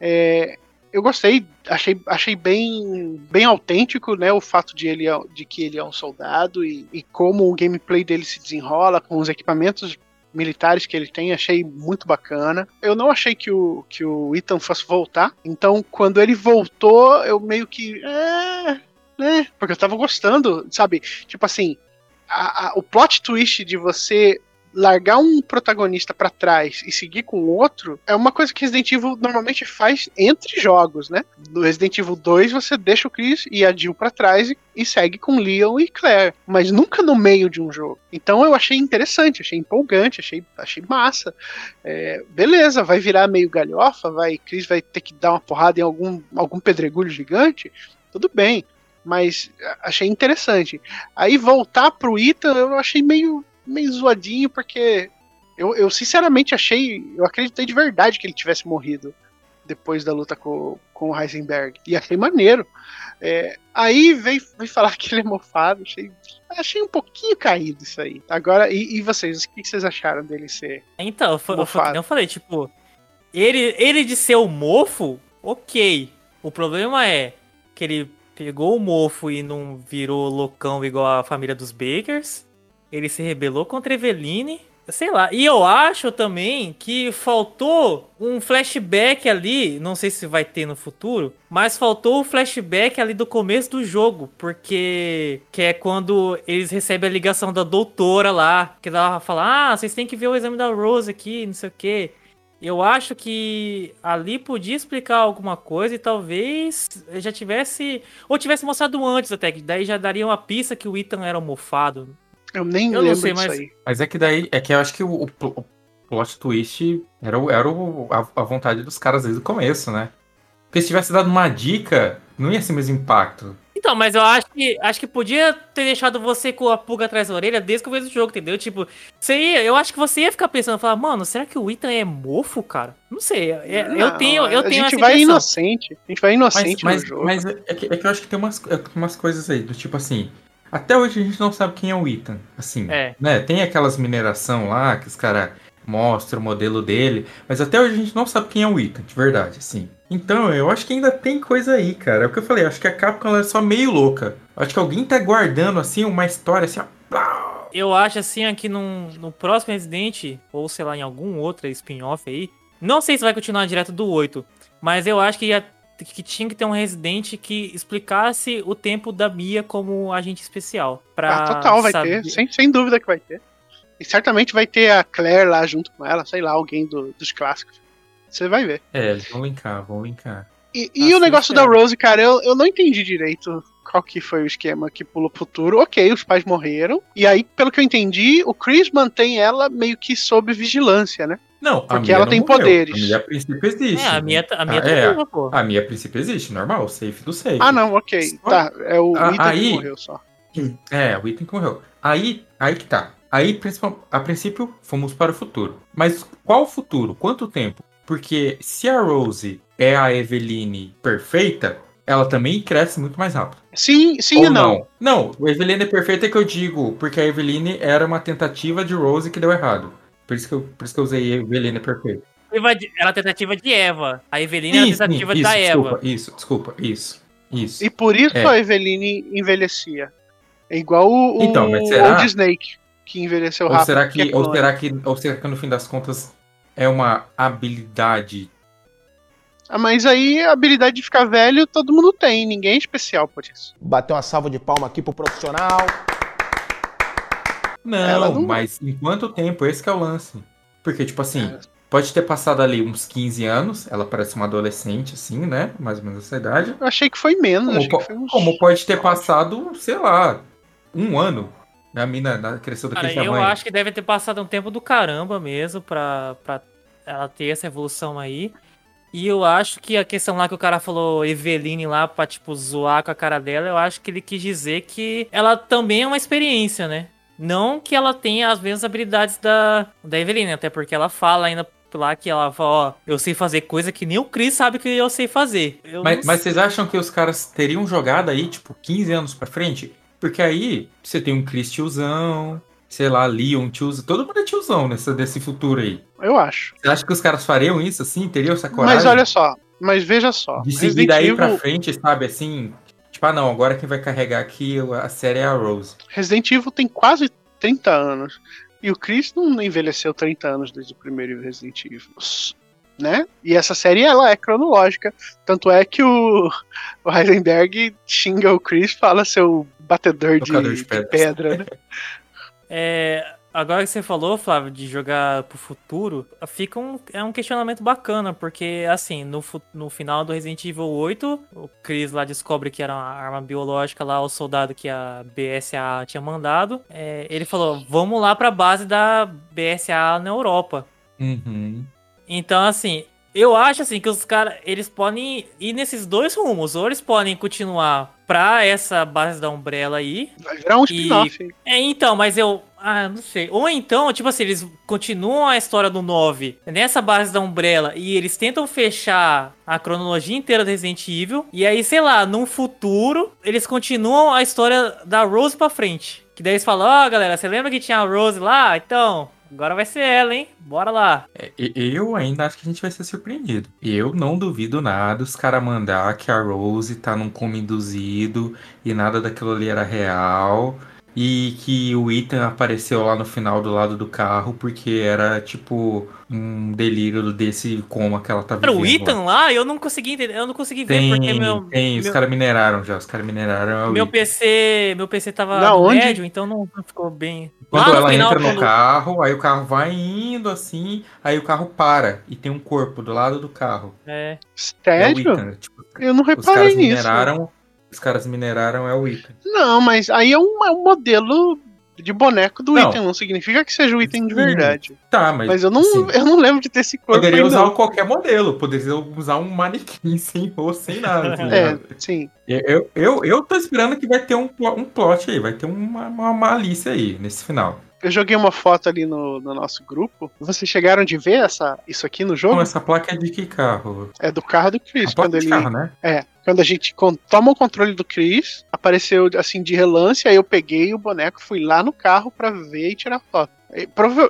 É, eu gostei, achei, achei bem, bem autêntico, né? O fato de, ele, é- de que ele é um soldado e, e como o gameplay dele se desenrola com os equipamentos militares que ele tem, achei muito bacana. Eu não achei que o, que o Ethan fosse voltar, então quando ele voltou, eu meio que. É, né? Porque eu tava gostando, sabe? Tipo assim, a- a- o plot twist de você largar um protagonista pra trás e seguir com outro é uma coisa que Resident Evil normalmente faz entre jogos, né? No Resident Evil 2 você deixa o Chris e a Jill pra trás e, e segue com Leon e Claire, mas nunca no meio de um jogo. Então eu achei interessante, achei empolgante, achei, achei massa. É, beleza, vai virar meio galhofa, vai Chris vai ter que dar uma porrada em algum, algum pedregulho gigante, tudo bem. Mas achei interessante. Aí voltar pro Ethan eu achei meio, meio zoadinho, porque eu, eu sinceramente achei. Eu acreditei de verdade que ele tivesse morrido depois da luta com, com o Heisenberg. E achei maneiro. É, aí vem, vem falar que ele é mofado. Achei, achei um pouquinho caído isso aí. Agora, e, e vocês? O que vocês acharam dele ser? Então, nem eu falei, tipo, ele, ele de ser o mofo, ok. O problema é que ele pegou o mofo e não virou loucão igual a família dos Bakers. Ele se rebelou contra Eveline. Sei lá. E eu acho também que faltou um flashback ali. Não sei se vai ter no futuro. Mas faltou o flashback ali do começo do jogo. Porque. Que é quando eles recebem a ligação da doutora lá. Que ela fala: Ah, vocês têm que ver o exame da Rose aqui, não sei o quê. Eu acho que ali podia explicar alguma coisa e talvez já tivesse. Ou tivesse mostrado antes até, que daí já daria uma pista que o Ethan era mofado. Eu nem Eu não lembro sei, disso mas- aí. Mas é que daí, é que eu acho que o, o pl- o plot twist era, era o- a, a vontade dos caras desde o começo, né? Porque se tivesse dado uma dica, não ia ser o mesmo impacto. Então, mas eu acho que acho que podia ter deixado você com a pulga atrás da orelha desde o começo do jogo, entendeu? Tipo, você ia, eu acho que você ia ficar pensando, falar, mano, será que o Ethan é mofo, cara? Não sei. é- eu Não, tenho, eu tenho A gente essa vai impressão. inocente. A gente vai Mas, inocente mas, no jogo. mas é, que, é que eu acho que tem umas, é, umas coisas aí, do tipo assim. Até hoje a gente não sabe quem é o Ethan. Assim, É. né? Tem aquelas mineração lá que os caras mostram o modelo dele. Mas até hoje a gente não sabe quem é o Ethan, de verdade, assim. Então, eu acho que ainda tem coisa aí, cara. É o que eu falei, acho que a Capcom ela é só meio louca. Acho que alguém tá guardando, assim, uma história assim, ó. Eu acho assim aqui num, no próximo Resident, ou sei lá, em algum outro spin-off aí. Não sei se vai continuar direto do 8, mas eu acho que, ia- que tinha que ter um Resident que explicasse o tempo da Mia como agente especial. Pra Ah, total, vai saber- ter. Sem, sem dúvida que vai ter. E certamente vai ter a Claire lá junto com ela, sei lá, alguém do- dos clássicos. Você vai ver. É, eles vão linkar, vão linkar. E, e o negócio da Rose, cara, eu, eu não entendi direito qual que foi o esquema que pulou pro futuro. Ok, os pais morreram. E aí, pelo que eu entendi, o Chris mantém ela meio que sob vigilância, né? Não, a Porque ela não tem morreu. poderes. A Mia a princípio existe. É, a minha, a minha Ah, tá é. viva, pô. A Mia a princípio existe, normal, o safe do safe. Ah, não, ok. Só- Tá, é o Ah, Ethan aí- que morreu só. É, o item que morreu. Aí, aí que tá. Aí, a princípio, fomos para o futuro. Mas qual o futuro? Quanto tempo? Porque se a Rose é a Eveline perfeita, ela também cresce muito mais rápido. Sim, sim Ou e não. não? Não, a Eveline perfeita é que eu digo, porque a Eveline era uma tentativa de Rose que deu errado. Por isso que eu, por isso que eu usei Eveline perfeita. Tentativa de- Era a tentativa de Eva. A Eveline era a Isso, tentativa isso, da desculpa, Eva. Isso, desculpa, isso. Isso. E por isso É. a Eveline envelhecia. É igual o, o Então, mas será? Old Snake, que envelheceu Ou rápido. será porque que, é ou será que, ou será que no fim das contas é uma habilidade? Ah, mas aí a habilidade de ficar velho todo mundo tem, ninguém é especial por isso. Bater uma salva de palma aqui pro profissional. Não, não- mas em quanto tempo? Esse que é o lance. Porque, tipo assim, É. pode ter passado ali uns 15 anos, ela parece uma adolescente, assim, né? Mais ou menos essa idade. Eu achei que foi menos, Como, achei po- que foi uns... como pode ter passado, sei lá, um ano. A mina na- cresceu Cara, daquele eu tamanho. acho que deve ter passado um tempo do caramba mesmo pra, pra ela ter essa evolução aí. E eu acho que a questão lá que o cara falou Eveline lá pra, tipo, zoar com a cara dela, eu acho que ele quis dizer que ela também é uma experiência, né? Não que ela tenha as mesmas habilidades da, da Eveline, até porque ela fala ainda lá que ela fala, ó, eu sei fazer coisa que nem o Chris sabe que eu sei fazer. Eu Mas, mas vocês acham que os caras teriam jogado aí, tipo, 15 anos pra frente? Porque aí você tem um Chris tiozão, sei lá, Leon tiozão. Todo mundo é tiozão nessa, desse futuro aí. Eu acho. Você acha que os caras fariam isso assim? Teriam essa coragem? Mas olha só, mas veja só. De seguir daí Evil, pra frente, sabe, assim... Tipo, ah não, agora quem vai carregar aqui a série é a Rose. Resident Evil tem quase 30 anos. E o Chris não envelheceu 30 anos desde o primeiro Resident Evil. Né? E essa série ela é cronológica. Tanto é que o, o Heisenberg xinga o Chris, fala seu batedor de, de pedra, né? É, agora que você falou, Flávio, de jogar pro futuro, fica um, é um questionamento bacana, porque, assim, no, no final do Resident Evil 8, o Chris lá descobre que era uma arma biológica lá, o soldado que a BSA tinha mandado. É, ele falou, vamos lá pra base da BSA na Europa. Uhum. Então, assim, eu acho assim que os caras, eles podem ir nesses dois rumos. Ou eles podem continuar pra essa base da Umbrella aí, Vai virar um E- spin-off. é, então, mas eu. Ah, não sei. Ou então, tipo assim, eles continuam a história do 9 nessa base da Umbrella e eles tentam fechar a cronologia inteira do Resident Evil. E aí, sei lá, num futuro, eles continuam a história da Rose pra frente. Que daí eles falam: Ó, galera, você lembra que tinha a Rose lá? Então. Agora vai ser ela, hein? Bora lá. É, Eu ainda acho que a gente vai ser surpreendido. Eu não duvido nada os caras mandar que a Rose tá num coma induzido e nada daquilo ali era real. E que o Ethan apareceu lá no final do lado do carro porque era tipo um delírio desse coma que ela tá Era vivendo. o lá. Ethan lá, eu não consegui entender. Eu não consegui ver Tem, porque meu. tem, os caras mineraram já, os caras mineraram é o Meu Ethan. PC, meu PC tava no onde? médio, então não ficou bem. Quando Lá ela final, entra no quando- carro, aí o carro vai indo assim, aí o carro para e tem um corpo do lado do carro. É. É o Sério? Ethan. Tipo, Eu não os reparei caras nisso. mineraram, os caras mineraram é o Ethan. Não, mas aí é um, é um modelo de boneco do Não. item, não significa que seja o item de verdade. Tá, mas, Mas eu não, assim, eu não lembro de ter esse corpo poderia usar não. qualquer modelo, poderia usar um manequim sem rosto, sem nada. tá É, ligado? sim. eu, eu, eu tô esperando que vai ter um, um plot aí, vai ter uma, uma malícia aí nesse final. Eu joguei uma foto ali no, no nosso grupo. Vocês chegaram de ver essa, isso aqui no jogo? Então, essa placa é de que carro? É do carro do Chris. A placa Quando ele, carro, né? É, quando a gente toma o controle do Chris, apareceu assim de relance, aí eu peguei o boneco, fui lá no carro pra ver e tirar foto.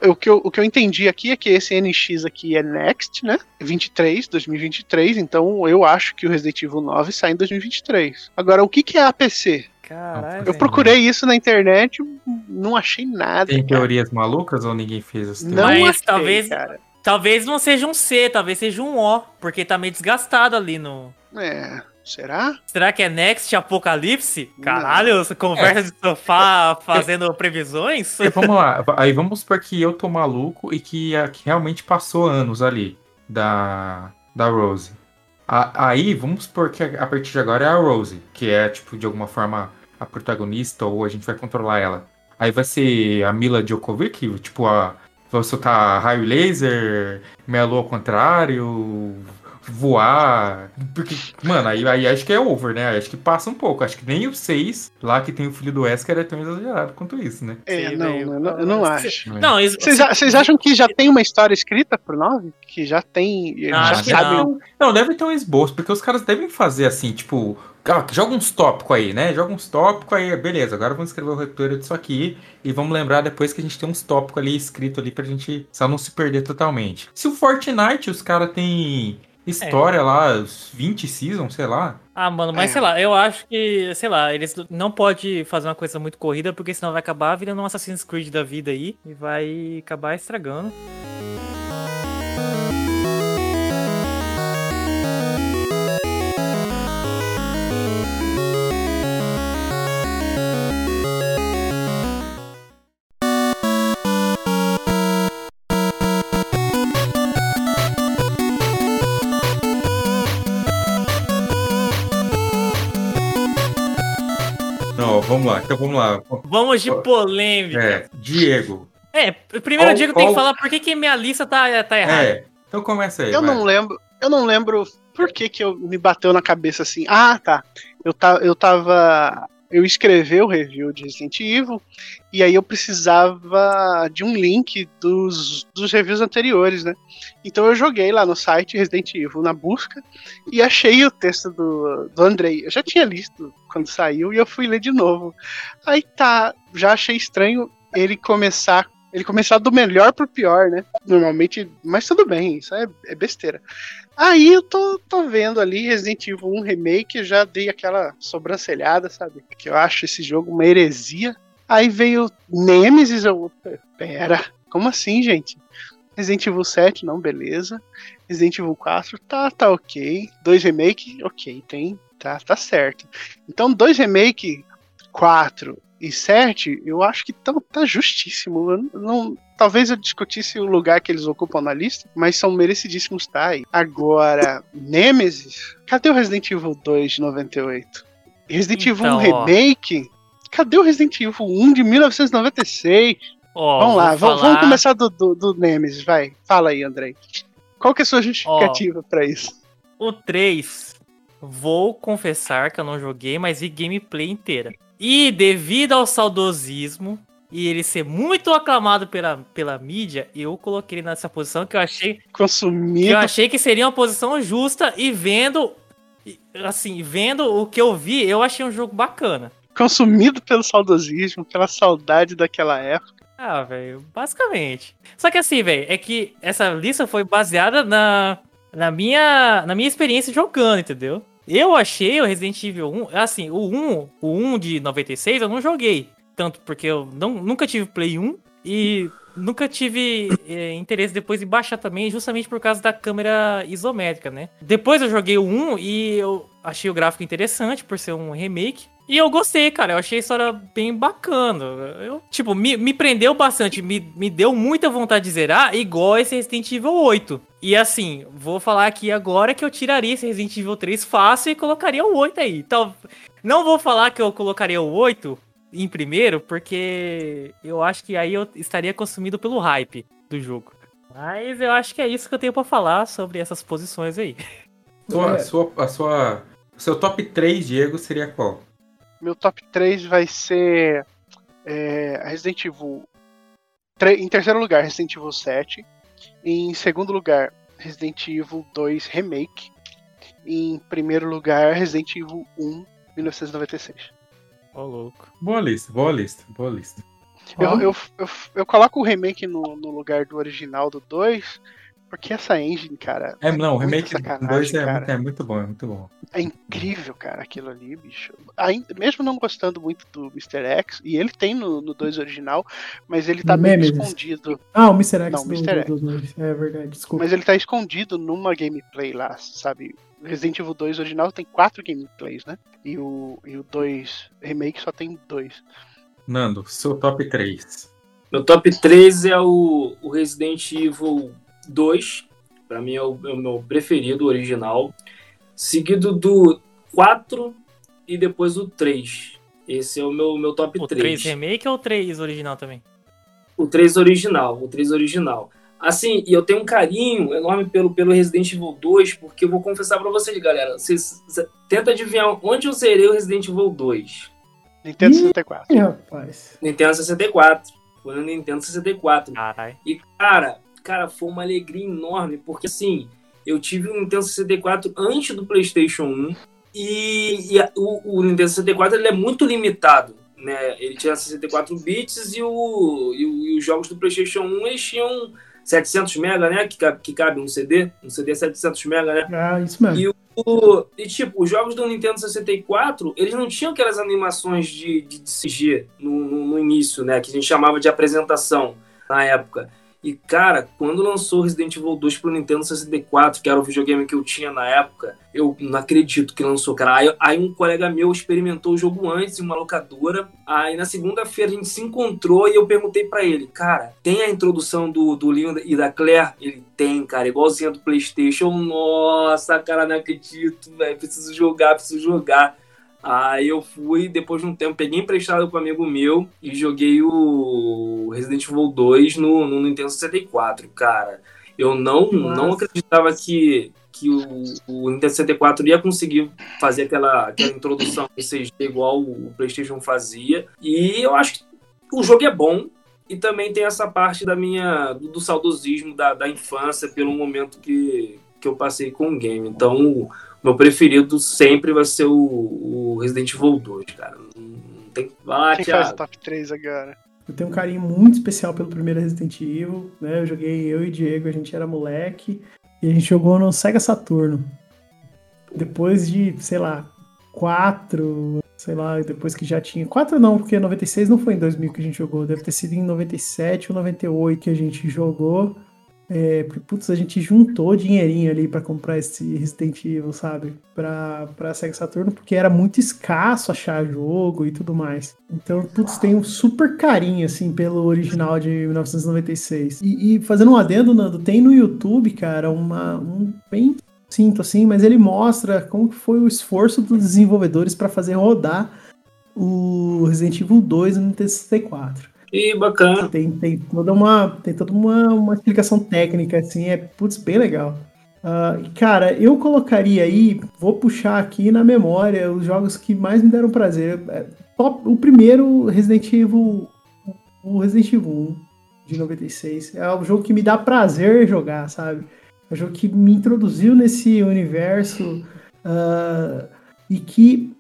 O, que eu, o que eu entendi aqui é que esse NX aqui é Next, né? 23, 2023, então eu acho que o Resident Evil 9 sai em 2023. Agora, o que, que é APC? Caralho. Eu procurei isso na internet, não achei nada. Tem cara. teorias malucas ou ninguém fez as teorias? Não Mas achei, talvez- cara. Talvez não seja um C, talvez seja um O, porque tá meio desgastado ali no. É, será? Será que é Next Apocalipse? Caralho, essa conversa de sofá fazendo previsões? É, vamos lá, aí vamos supor que eu tô maluco e que, que realmente passou anos ali da, da Rose. A- aí vamos supor que a, a partir de agora é a Rose, que é tipo de alguma forma a protagonista ou a gente vai controlar ela. Aí vai ser a Mila Djokovic, tipo a vai soltar raio laser, meia ao contrário, voar. Porque, mano, aí, aí acho que é over, né? Acho que passa um pouco. Acho que nem o 6, lá que tem o filho do Wesker, é tão exagerado quanto isso, né? É, Sim, não, eu não, eu não acho. Não, isso. Vocês a- vocês acham que já tem uma história escrita pro 9? Que já tem. Não, já acho que sabe. não. Não, deve ter um esboço, porque os caras devem fazer assim, tipo, ah, joga uns tópicos aí, né? Joga uns tópicos aí, beleza, agora vamos escrever o roteiro disso aqui e vamos lembrar depois que a gente tem uns tópicos ali escrito ali pra gente só não se perder totalmente. Se o Fortnite, os caras têm história lá, os 20 seasons, sei lá. Ah, mano, mas É. sei lá, eu acho que, sei lá, eles não pode fazer uma coisa muito corrida, porque senão vai acabar virando um Assassin's Creed da vida aí e vai acabar estragando. Vamos lá, então vamos lá. Vamos de polêmica. É, Diego. É, primeiro Qual- dia que eu tenho que qual- falar por que, que minha lista tá, tá errada. É, então começa aí. Eu vai. não lembro. eu não lembro por que que eu me bateu na cabeça assim. Ah, tá. Eu, tá, eu tava eu escrevi o review de Resident Evil e aí eu precisava de um link dos, dos reviews anteriores, né? Então eu joguei lá no site Resident Evil na busca e achei o texto do, do Andrei. Eu já tinha listo quando saiu e eu fui ler de novo. Aí tá, já achei estranho ele começar ele começar do melhor pro pior, né? Normalmente, mas tudo bem, isso é, é besteira. Aí eu tô, tô vendo ali Resident Evil 1 Remake, já dei aquela sobrancelhada, sabe? Que eu acho esse jogo uma heresia. Aí veio Nemesis, eu. Pera, como assim, gente? Resident Evil 7, não, beleza. Resident Evil 4, tá, tá ok. 2 Remake, ok, tem, tá, tá certo. Então, 2 Remake, 4 e 7, eu acho que tá, tá justíssimo. Eu não, talvez eu discutisse o lugar que eles ocupam na lista, mas são merecidíssimos tá aí. Agora, Nemesis, cadê o Resident Evil 2 de 98? Resident então, Evil 1 Remake? Cadê o Resident Evil 1 de 1996? Oh, vamos lá, falar... vamos começar do, do, do, Nemesis, vai. Fala aí, Andrei. Qual que é a sua justificativa para isso? O 3, vou confessar que eu não joguei, mas vi gameplay inteira. E devido ao saudosismo e ele ser muito aclamado pela, pela mídia, eu coloquei ele nessa posição que eu achei. Consumido. Que eu achei que seria uma posição justa e vendo. Assim, vendo o que eu vi, eu achei um jogo bacana. Consumido pelo saudosismo, pela saudade daquela época. Ah, velho, basicamente. Só que assim, velho, é que essa lista foi baseada na, na, minha, na minha experiência jogando, entendeu? Eu achei o Resident Evil 1, assim, o 1, o 1 de 96 eu não joguei. Tanto porque eu não, nunca tive Play 1 e nunca tive é, interesse depois em baixar também, justamente por causa da câmera isométrica, né? Depois eu joguei o 1 e eu achei o gráfico interessante por ser um remake. E eu gostei, cara. Eu achei a história bem bacana. Eu, tipo, me, me prendeu bastante. Me, me deu muita vontade de zerar, igual esse Resident Evil 8. E assim, vou falar aqui agora que eu tiraria esse Resident Evil 3 fácil e colocaria o 8 aí. Então, não vou falar que eu colocaria o 8 em primeiro, porque eu acho que aí eu estaria consumido pelo hype do jogo. Mas eu acho que é isso que eu tenho para falar sobre essas posições aí. Sua, a sua, a sua, seu top 3, Diego, seria qual? Meu top 3 vai ser é, Resident Evil. Em terceiro lugar, Resident Evil 7. Em segundo lugar, Resident Evil 2 Remake. Em primeiro lugar, Resident Evil 1 1996. Ô, oh, louco. Boa lista, boa lista, boa lista. Eu, oh. eu, eu, eu, coloco o remake no, no lugar do original do 2, porque essa engine, cara. É, não, o remake do 2 é, é, muito bom, é muito bom. É incrível, cara, aquilo ali, bicho. Ainda, mesmo não gostando muito do Mr. X, e ele tem no 2 original, mas ele tá meio escondido. Ah, o Mr. X não, do, Mr. Do, do, é verdade, desculpa. Mas ele tá escondido numa gameplay lá, sabe? Resident Evil 2 original tem quatro gameplays, né? E o, e o 2 Remake só tem dois. Nando, seu top 3. Meu top 3 é o, o Resident Evil 2. Pra mim é o, é o meu preferido, original. Seguido do 4 e depois o 3. Esse é o meu, meu top o 3. O 3 remake ou o 3 original também? O 3 original, o 3 original. Assim, e eu tenho um carinho enorme pelo, pelo Resident Evil 2, porque eu vou confessar para vocês, galera. Vocês, vocês tenta adivinhar onde eu zerei o Resident Evil 2. Nintendo 64. Ih, rapaz. Nintendo 64. Foi no Nintendo 64. Carai. E, cara, cara, foi uma alegria enorme, porque assim, eu tive o Nintendo 64 antes do PlayStation 1. E, e a, o, o, Nintendo 64 ele é muito limitado. Né? Ele tinha 64 bits e, o, e, o, e os jogos do PlayStation 1 eles tinham 700 mega, né? Que, que cabe um CD. Um CD 700 mega, né? Ah, isso mesmo. E, o, e tipo, os jogos do Nintendo 64, eles não tinham aquelas animações de, de CG no, no, no início, né? Que a gente chamava de apresentação na época. E, cara, quando lançou Resident Evil 2 pro Nintendo 64, que era o videogame que eu tinha na época, eu não acredito que lançou, cara. Aí, aí um colega meu experimentou o jogo antes em uma locadora. Aí na segunda-feira a gente se encontrou e eu perguntei para ele, cara, tem a introdução do, do Leon e da Claire? Ele tem, cara, igualzinha do PlayStation. Nossa, cara, não acredito, velho. Preciso jogar, preciso jogar. Aí eu fui, depois de um tempo, peguei emprestado com um amigo meu e joguei o Resident Evil 2 no, no Nintendo 64, cara. Eu não, não acreditava que, que o, o Nintendo 64 ia conseguir fazer aquela, aquela introdução em CG igual o PlayStation fazia. E eu acho que o jogo é bom. E também tem essa parte da minha do, do saudosismo da, da infância pelo momento que, que eu passei com o game. Então, meu preferido sempre vai ser o, o Resident Evil 2, cara. Não, tem ah, Quem faz o top 3 agora? Eu tenho um carinho muito especial pelo primeiro Resident Evil, né? Eu joguei eu e Diego, a gente era moleque. E a gente jogou no Sega Saturno. Depois de, sei lá, quatro, sei lá, depois que já tinha. Quatro não, porque 96 não foi em 2000 que a gente jogou, deve ter sido em 97 ou 98 que a gente jogou. É, putz, a gente juntou dinheirinho ali para comprar esse Resident Evil, sabe? Pra, pra Sega Saturno, porque era muito escasso achar jogo e tudo mais. Então, putz, tem um super carinho, assim, pelo original de 1996. E, e fazendo um adendo, Nando, tem no YouTube, cara, uma, um bem sinto assim, mas ele mostra como foi o esforço dos desenvolvedores para fazer rodar o Resident Evil 2 no Nintendo 64. E bacana. Tem, tem toda, uma, tem toda uma, uma explicação técnica, assim, é putz, bem legal. Uh, cara, eu colocaria aí, vou puxar aqui na memória os jogos que mais me deram prazer. É, top, o primeiro, Resident Evil, o Resident Evil 1 de 96. É um jogo que me dá prazer jogar, sabe? É um jogo que me introduziu nesse universo uh, e que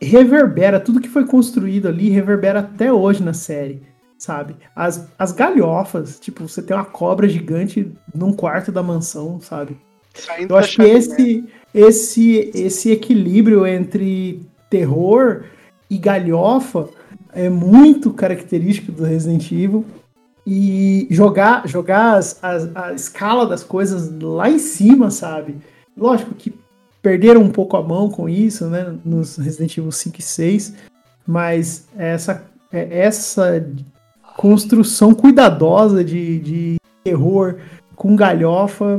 reverbera, tudo que foi construído ali reverbera até hoje na série sabe? As, as galhofas, tipo, você tem uma cobra gigante num quarto da mansão, sabe? Saindo Eu acho que esse, esse, esse equilíbrio entre terror e galhofa é muito característico do Resident Evil. E jogar, jogar as, as, a escala das coisas lá em cima, sabe? Lógico que perderam um pouco a mão com isso, né? Nos Resident Evil 5 e 6. Mas essa, é, essa construção cuidadosa de, de terror com galhofa,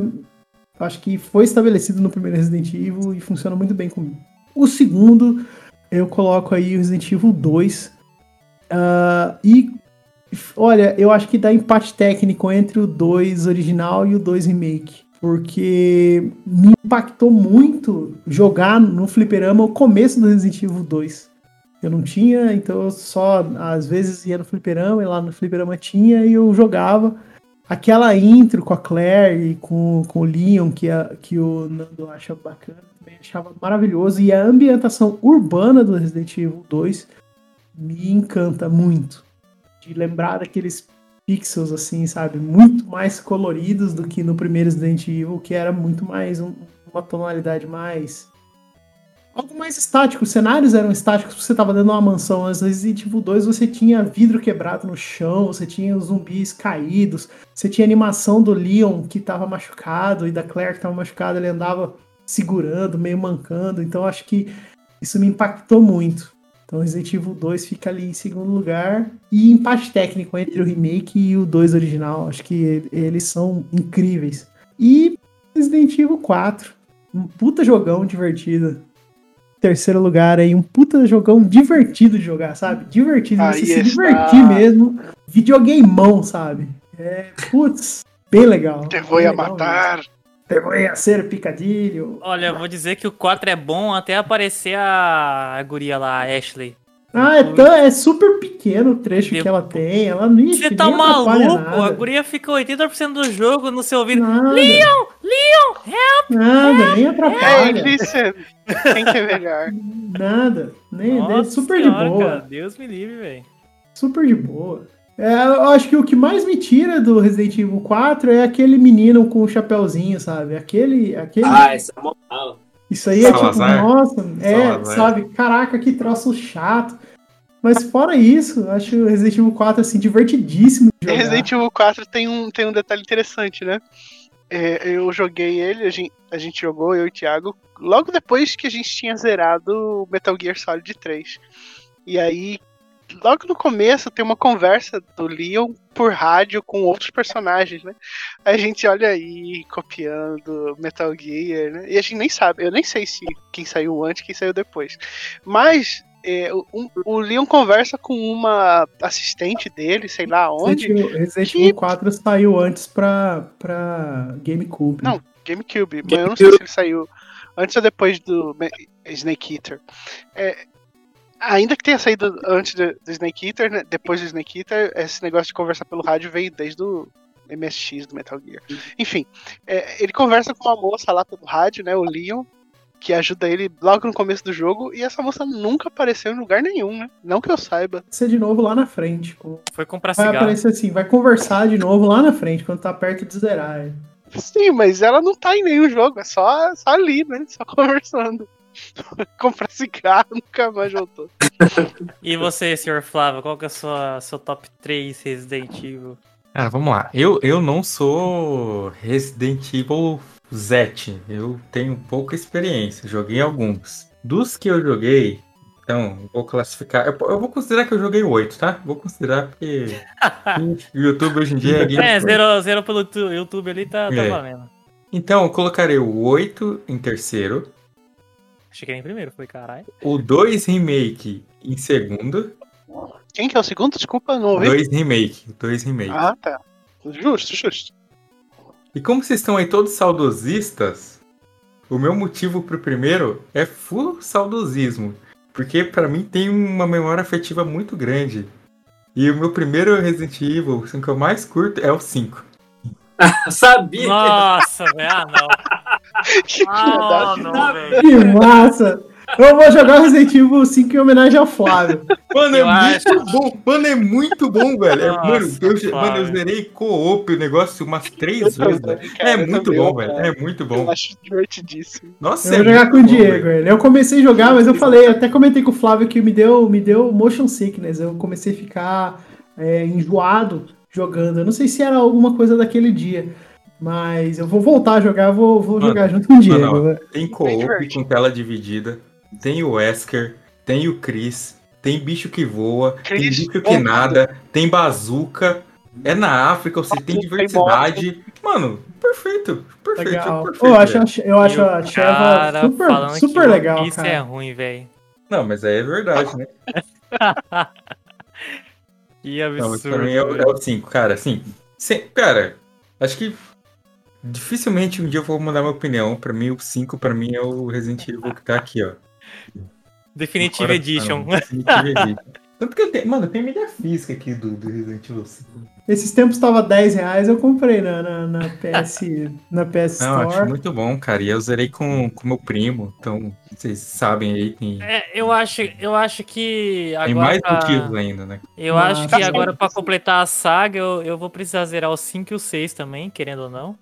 acho que foi estabelecido no primeiro Resident Evil e funciona muito bem comigo. O segundo, eu coloco aí o Resident Evil 2. Uh, ah, e olha, eu acho que dá empate técnico entre o 2 original e o 2 remake. Porque me impactou muito jogar no fliperama o começo do Resident Evil 2. Eu não tinha, então eu só às vezes ia no fliperama e lá no fliperama tinha e eu jogava. Aquela intro com a Claire e com, com o Leon, que, a, que o Nando acha bacana, também achava maravilhoso. E a ambientação urbana do Resident Evil 2 me encanta muito. De lembrar daqueles pixels, assim, sabe? Muito mais coloridos do que no primeiro Resident Evil, que era muito mais um, uma tonalidade mais algo mais estático. Os cenários eram estáticos, você estava dando uma mansão. Às vezes, Resident Evil 2 você tinha vidro quebrado no chão, você tinha os zumbis caídos, você tinha animação do Leon que estava machucado e da Claire que estava machucada, ele andava segurando, meio mancando. Então acho que isso me impactou muito. Então Resident Evil 2 fica ali em segundo lugar. E empate técnico entre o remake e o 2 original. Acho que eles são incríveis. E Resident Evil 4. Um puta jogão divertido terceiro lugar aí, um puta jogão divertido de jogar, sabe? Divertido, você se divertir mesmo. Videogameão, sabe? É, putz, bem legal. Te vou a matar. Mesmo. Te vou a ser picadilho. Olha, eu vou dizer que o 4 é bom até aparecer a, guria lá, a Ashley. Ah, é, tão, é super pequeno trecho que ela tem. Ela nem Você tá maluco? Nada. A guria fica 80% do jogo no seu ouvido. Nada. Leon! Leon! Help! Nada, help, nem atrapalha. É, listen. Quem que é melhor? Nada. Nem, Nossa nem super senhora, de boa. Cara, Deus me livre, velho. Super de boa. É, eu acho que o que mais me tira do Resident Evil 4 é aquele menino com o chapéuzinho, sabe? Aquele. aquele... Ah, esse é. Isso aí é tipo, nossa, é, sabe? Caraca, que troço chato. Mas fora isso, acho Resident Evil 4 assim, divertidíssimo. De jogar. Resident Evil 4 tem um, tem um detalhe interessante, né? É, eu joguei ele, a gente, a gente jogou, eu e o Thiago, logo depois que a gente tinha zerado Metal Gear Solid 3. E aí, logo no começo, tem uma conversa do Leon por rádio com outros personagens, né? A gente olha aí copiando Metal Gear, né? E a gente nem sabe, eu nem sei se quem saiu antes, quem saiu depois. Mas é, um, o Leon conversa com uma assistente dele, sei lá onde. Resident Evil, Resident Evil 4 saiu antes pra, pra GameCube. Não, GameCube. Mas eu não sei se ele saiu antes ou depois do Snake Eater. É, ainda que tenha saído antes do, do Snake Eater, né, depois do Snake Eater, esse negócio de conversar pelo rádio veio desde o MSX do Metal Gear. Enfim, é, ele conversa com uma moça lá pelo rádio, né, o Leon, que ajuda ele logo no começo do jogo, e essa moça nunca apareceu em lugar nenhum, né? Não que eu saiba. Ser de novo lá na frente. Pô. Foi comprar Vai cigarro. aparecer assim, vai conversar de novo lá na frente, quando tá perto de zerar. Sim, mas ela não tá em nenhum jogo, é só, só ali, né? Só conversando. Comprar cigarro, nunca mais voltou. E você, senhor Flávio, qual que é o seu top 3 Resident Evil? Cara, vamos lá. Eu, eu não sou Resident Evil Zet. Eu tenho pouca experiência. Joguei alguns. Dos que eu joguei, então, vou classificar. Eu, eu vou considerar que eu joguei oito, tá? Vou considerar porque o YouTube hoje em dia é game. É, zero, zero pelo tu- YouTube ali tá, tá É. valendo. Então, eu colocarei o 8 em terceiro, Achei que era em primeiro, foi caralho. o 2 Remake em segundo. Quem que é o segundo? Desculpa, não ouvi. 2 Remake. 2 Remake. Ah, tá. Justo, justo. E como vocês estão aí todos saudosistas, o meu motivo pro primeiro é full saudosismo. Porque pra mim tem uma memória afetiva muito grande. E o meu primeiro Resident Evil, assim, que eu mais curto, é o 5. Sabia! Nossa, velho, ah não. Que Ah, não, velho. Que massa! Eu vou jogar o Resident Evil 5 em homenagem ao Flávio. Mano, Eu é muito bom. Mano, é muito bom, velho. É, Nossa, mano, eu, mano, eu zerei co-op o negócio umas três Eu vezes, também, velho. cara, É muito também, bom, velho. É muito bom. Eu acho divertidíssimo. Nossa, Eu é vou jogar com o Diego, velho. Eu comecei a jogar, mas eu falei, até comentei com o Flávio que me deu, me deu motion sickness. Eu comecei a ficar é, enjoado jogando. Eu não sei se era alguma coisa daquele dia. Mas eu vou voltar a jogar, vou, vou Mano, jogar junto com o Diego. mano, né? Tem co-op com tela dividida, tem o Wesker, tem o Chris, tem bicho que voa, tem Chris, bicho que nada, tem bazuca, é na África, você tem Tem diversidade. Mano, perfeito, perfeito, Legal. perfeito. eu acho, eu acho a Sheva cara super, super que legal, One Piece cara. é ruim, velho. Não, mas aí é verdade, né? Que Não, mas absurdo. pra mim é, é o 5, cara, assim. sem- cara, acho que dificilmente um dia eu vou mudar minha opinião. Pra mim, o 5 pra mim é o Resident Evil que tá aqui, ó. Definitive Edition. Definitive Edition. Tanto que eu tenho. Mano, tem mídia física aqui do, do Resident Evil 5. Esses tempos tava 10 reais, eu comprei na, na, na PS, na PS Não, acho Store. muito bom, cara. E eu zerei com com meu primo. Então, vocês sabem aí, tem, É, eu acho, eu acho que agora tem mais pra- motivos ainda, né? Eu Mas- acho que Tá agora certo. pra completar a saga, eu, eu vou precisar zerar o 5 e o 6 também, querendo ou não.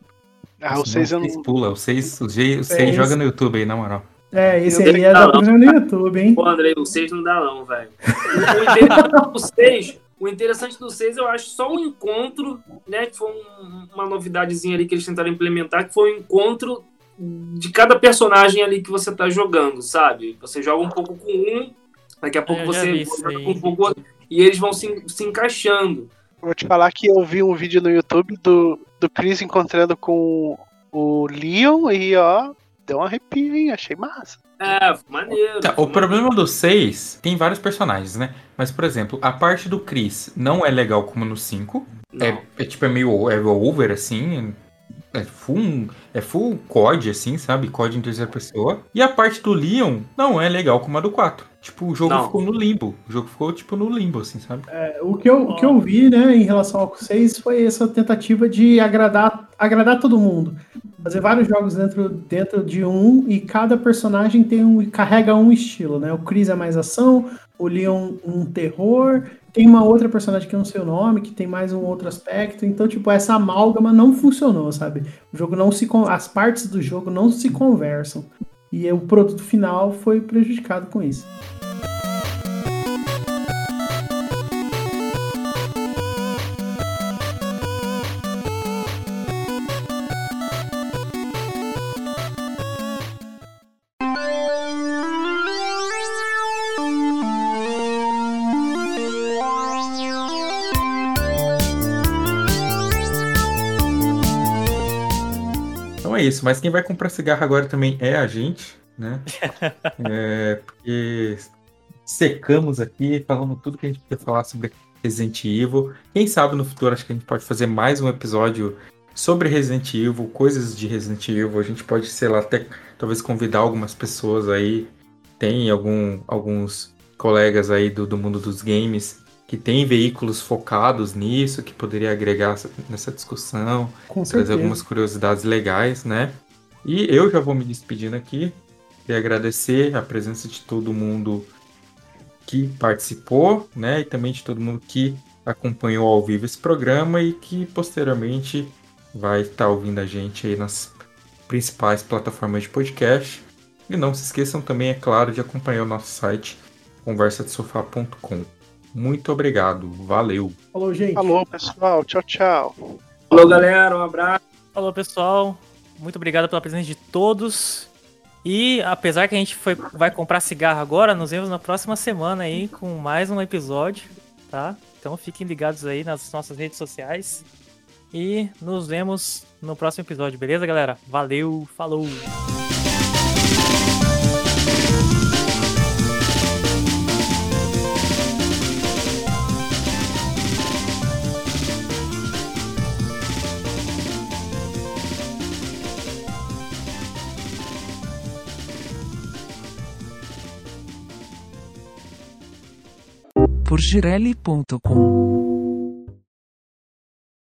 Ah, o 6 eu Seis não. pula, o 6 o seis- o Seis. seis joga no YouTube aí, na moral. É, esse aí é não, da pra no YouTube, hein? Pô, Andrei, o 6 não dá não, velho. O interessante do 6, o interessante do 6 eu acho só um encontro, né? Que foi um- uma novidadezinha ali que eles tentaram implementar, que foi o encontro de cada personagem ali que você tá jogando, sabe? Você joga um pouco com um, daqui a pouco Eu já você joga com um pouco outro, e eles vão se, se encaixando. Vou te falar que eu vi um vídeo no YouTube do, do Chris encontrando com o Leon e ó, deu um arrepio, hein? Achei massa. É, maneiro. Tá, o problema do 6 tem vários personagens, né? Mas, por exemplo, a parte do Chris não é legal como no 5. Não. É, é tipo, é meio é over, assim. É full, é full COD, assim, sabe? COD em terceira pessoa. E a parte do Leon não é legal como a do 4. Tipo, o jogo Não. ficou no limbo. O jogo ficou, tipo, no limbo, assim, sabe? O que, eu, o que eu vi, né, em relação ao 6 foi essa tentativa de agradar, agradar todo mundo. Fazer vários jogos dentro, dentro de um e cada personagem tem um, carrega um estilo, né? O Chris é mais ação, o Leon um terror, tem uma outra personagem que não sei o nome, que tem mais um outro aspecto. Então, tipo, essa amálgama não funcionou, sabe? O jogo não se as partes do jogo não se conversam. E o produto final foi prejudicado com isso. Isso. Mas quem vai comprar cigarro agora também é a gente, né? é, porque secamos aqui, falando tudo que a gente podia falar sobre Resident Evil. Quem sabe no futuro acho que a gente pode fazer mais um episódio sobre Resident Evil, coisas de Resident Evil. A gente pode, sei lá, até talvez convidar algumas pessoas aí. Tem algum, alguns colegas aí do, do mundo dos games que tem veículos focados nisso, que poderia agregar nessa discussão, Com trazer certeza. algumas curiosidades legais, né? E eu já vou me despedindo aqui e agradecer a presença de todo mundo que participou, né? E também de todo mundo que acompanhou ao vivo esse programa e que posteriormente vai estar ouvindo a gente aí nas principais plataformas de podcast. E não se esqueçam também, é claro, de acompanhar o nosso site conversadesofá.com. Muito obrigado, valeu. Falou, gente. Falou, pessoal. Tchau, tchau. Falou, galera. Um abraço. Falou, pessoal. Muito obrigado pela presença de todos. E apesar que a gente foi, vai comprar cigarro agora, nos vemos na próxima semana aí com mais um episódio, tá? Então fiquem ligados aí nas nossas redes sociais. E nos vemos no próximo episódio, beleza, galera? Valeu, falou! Por girelli.com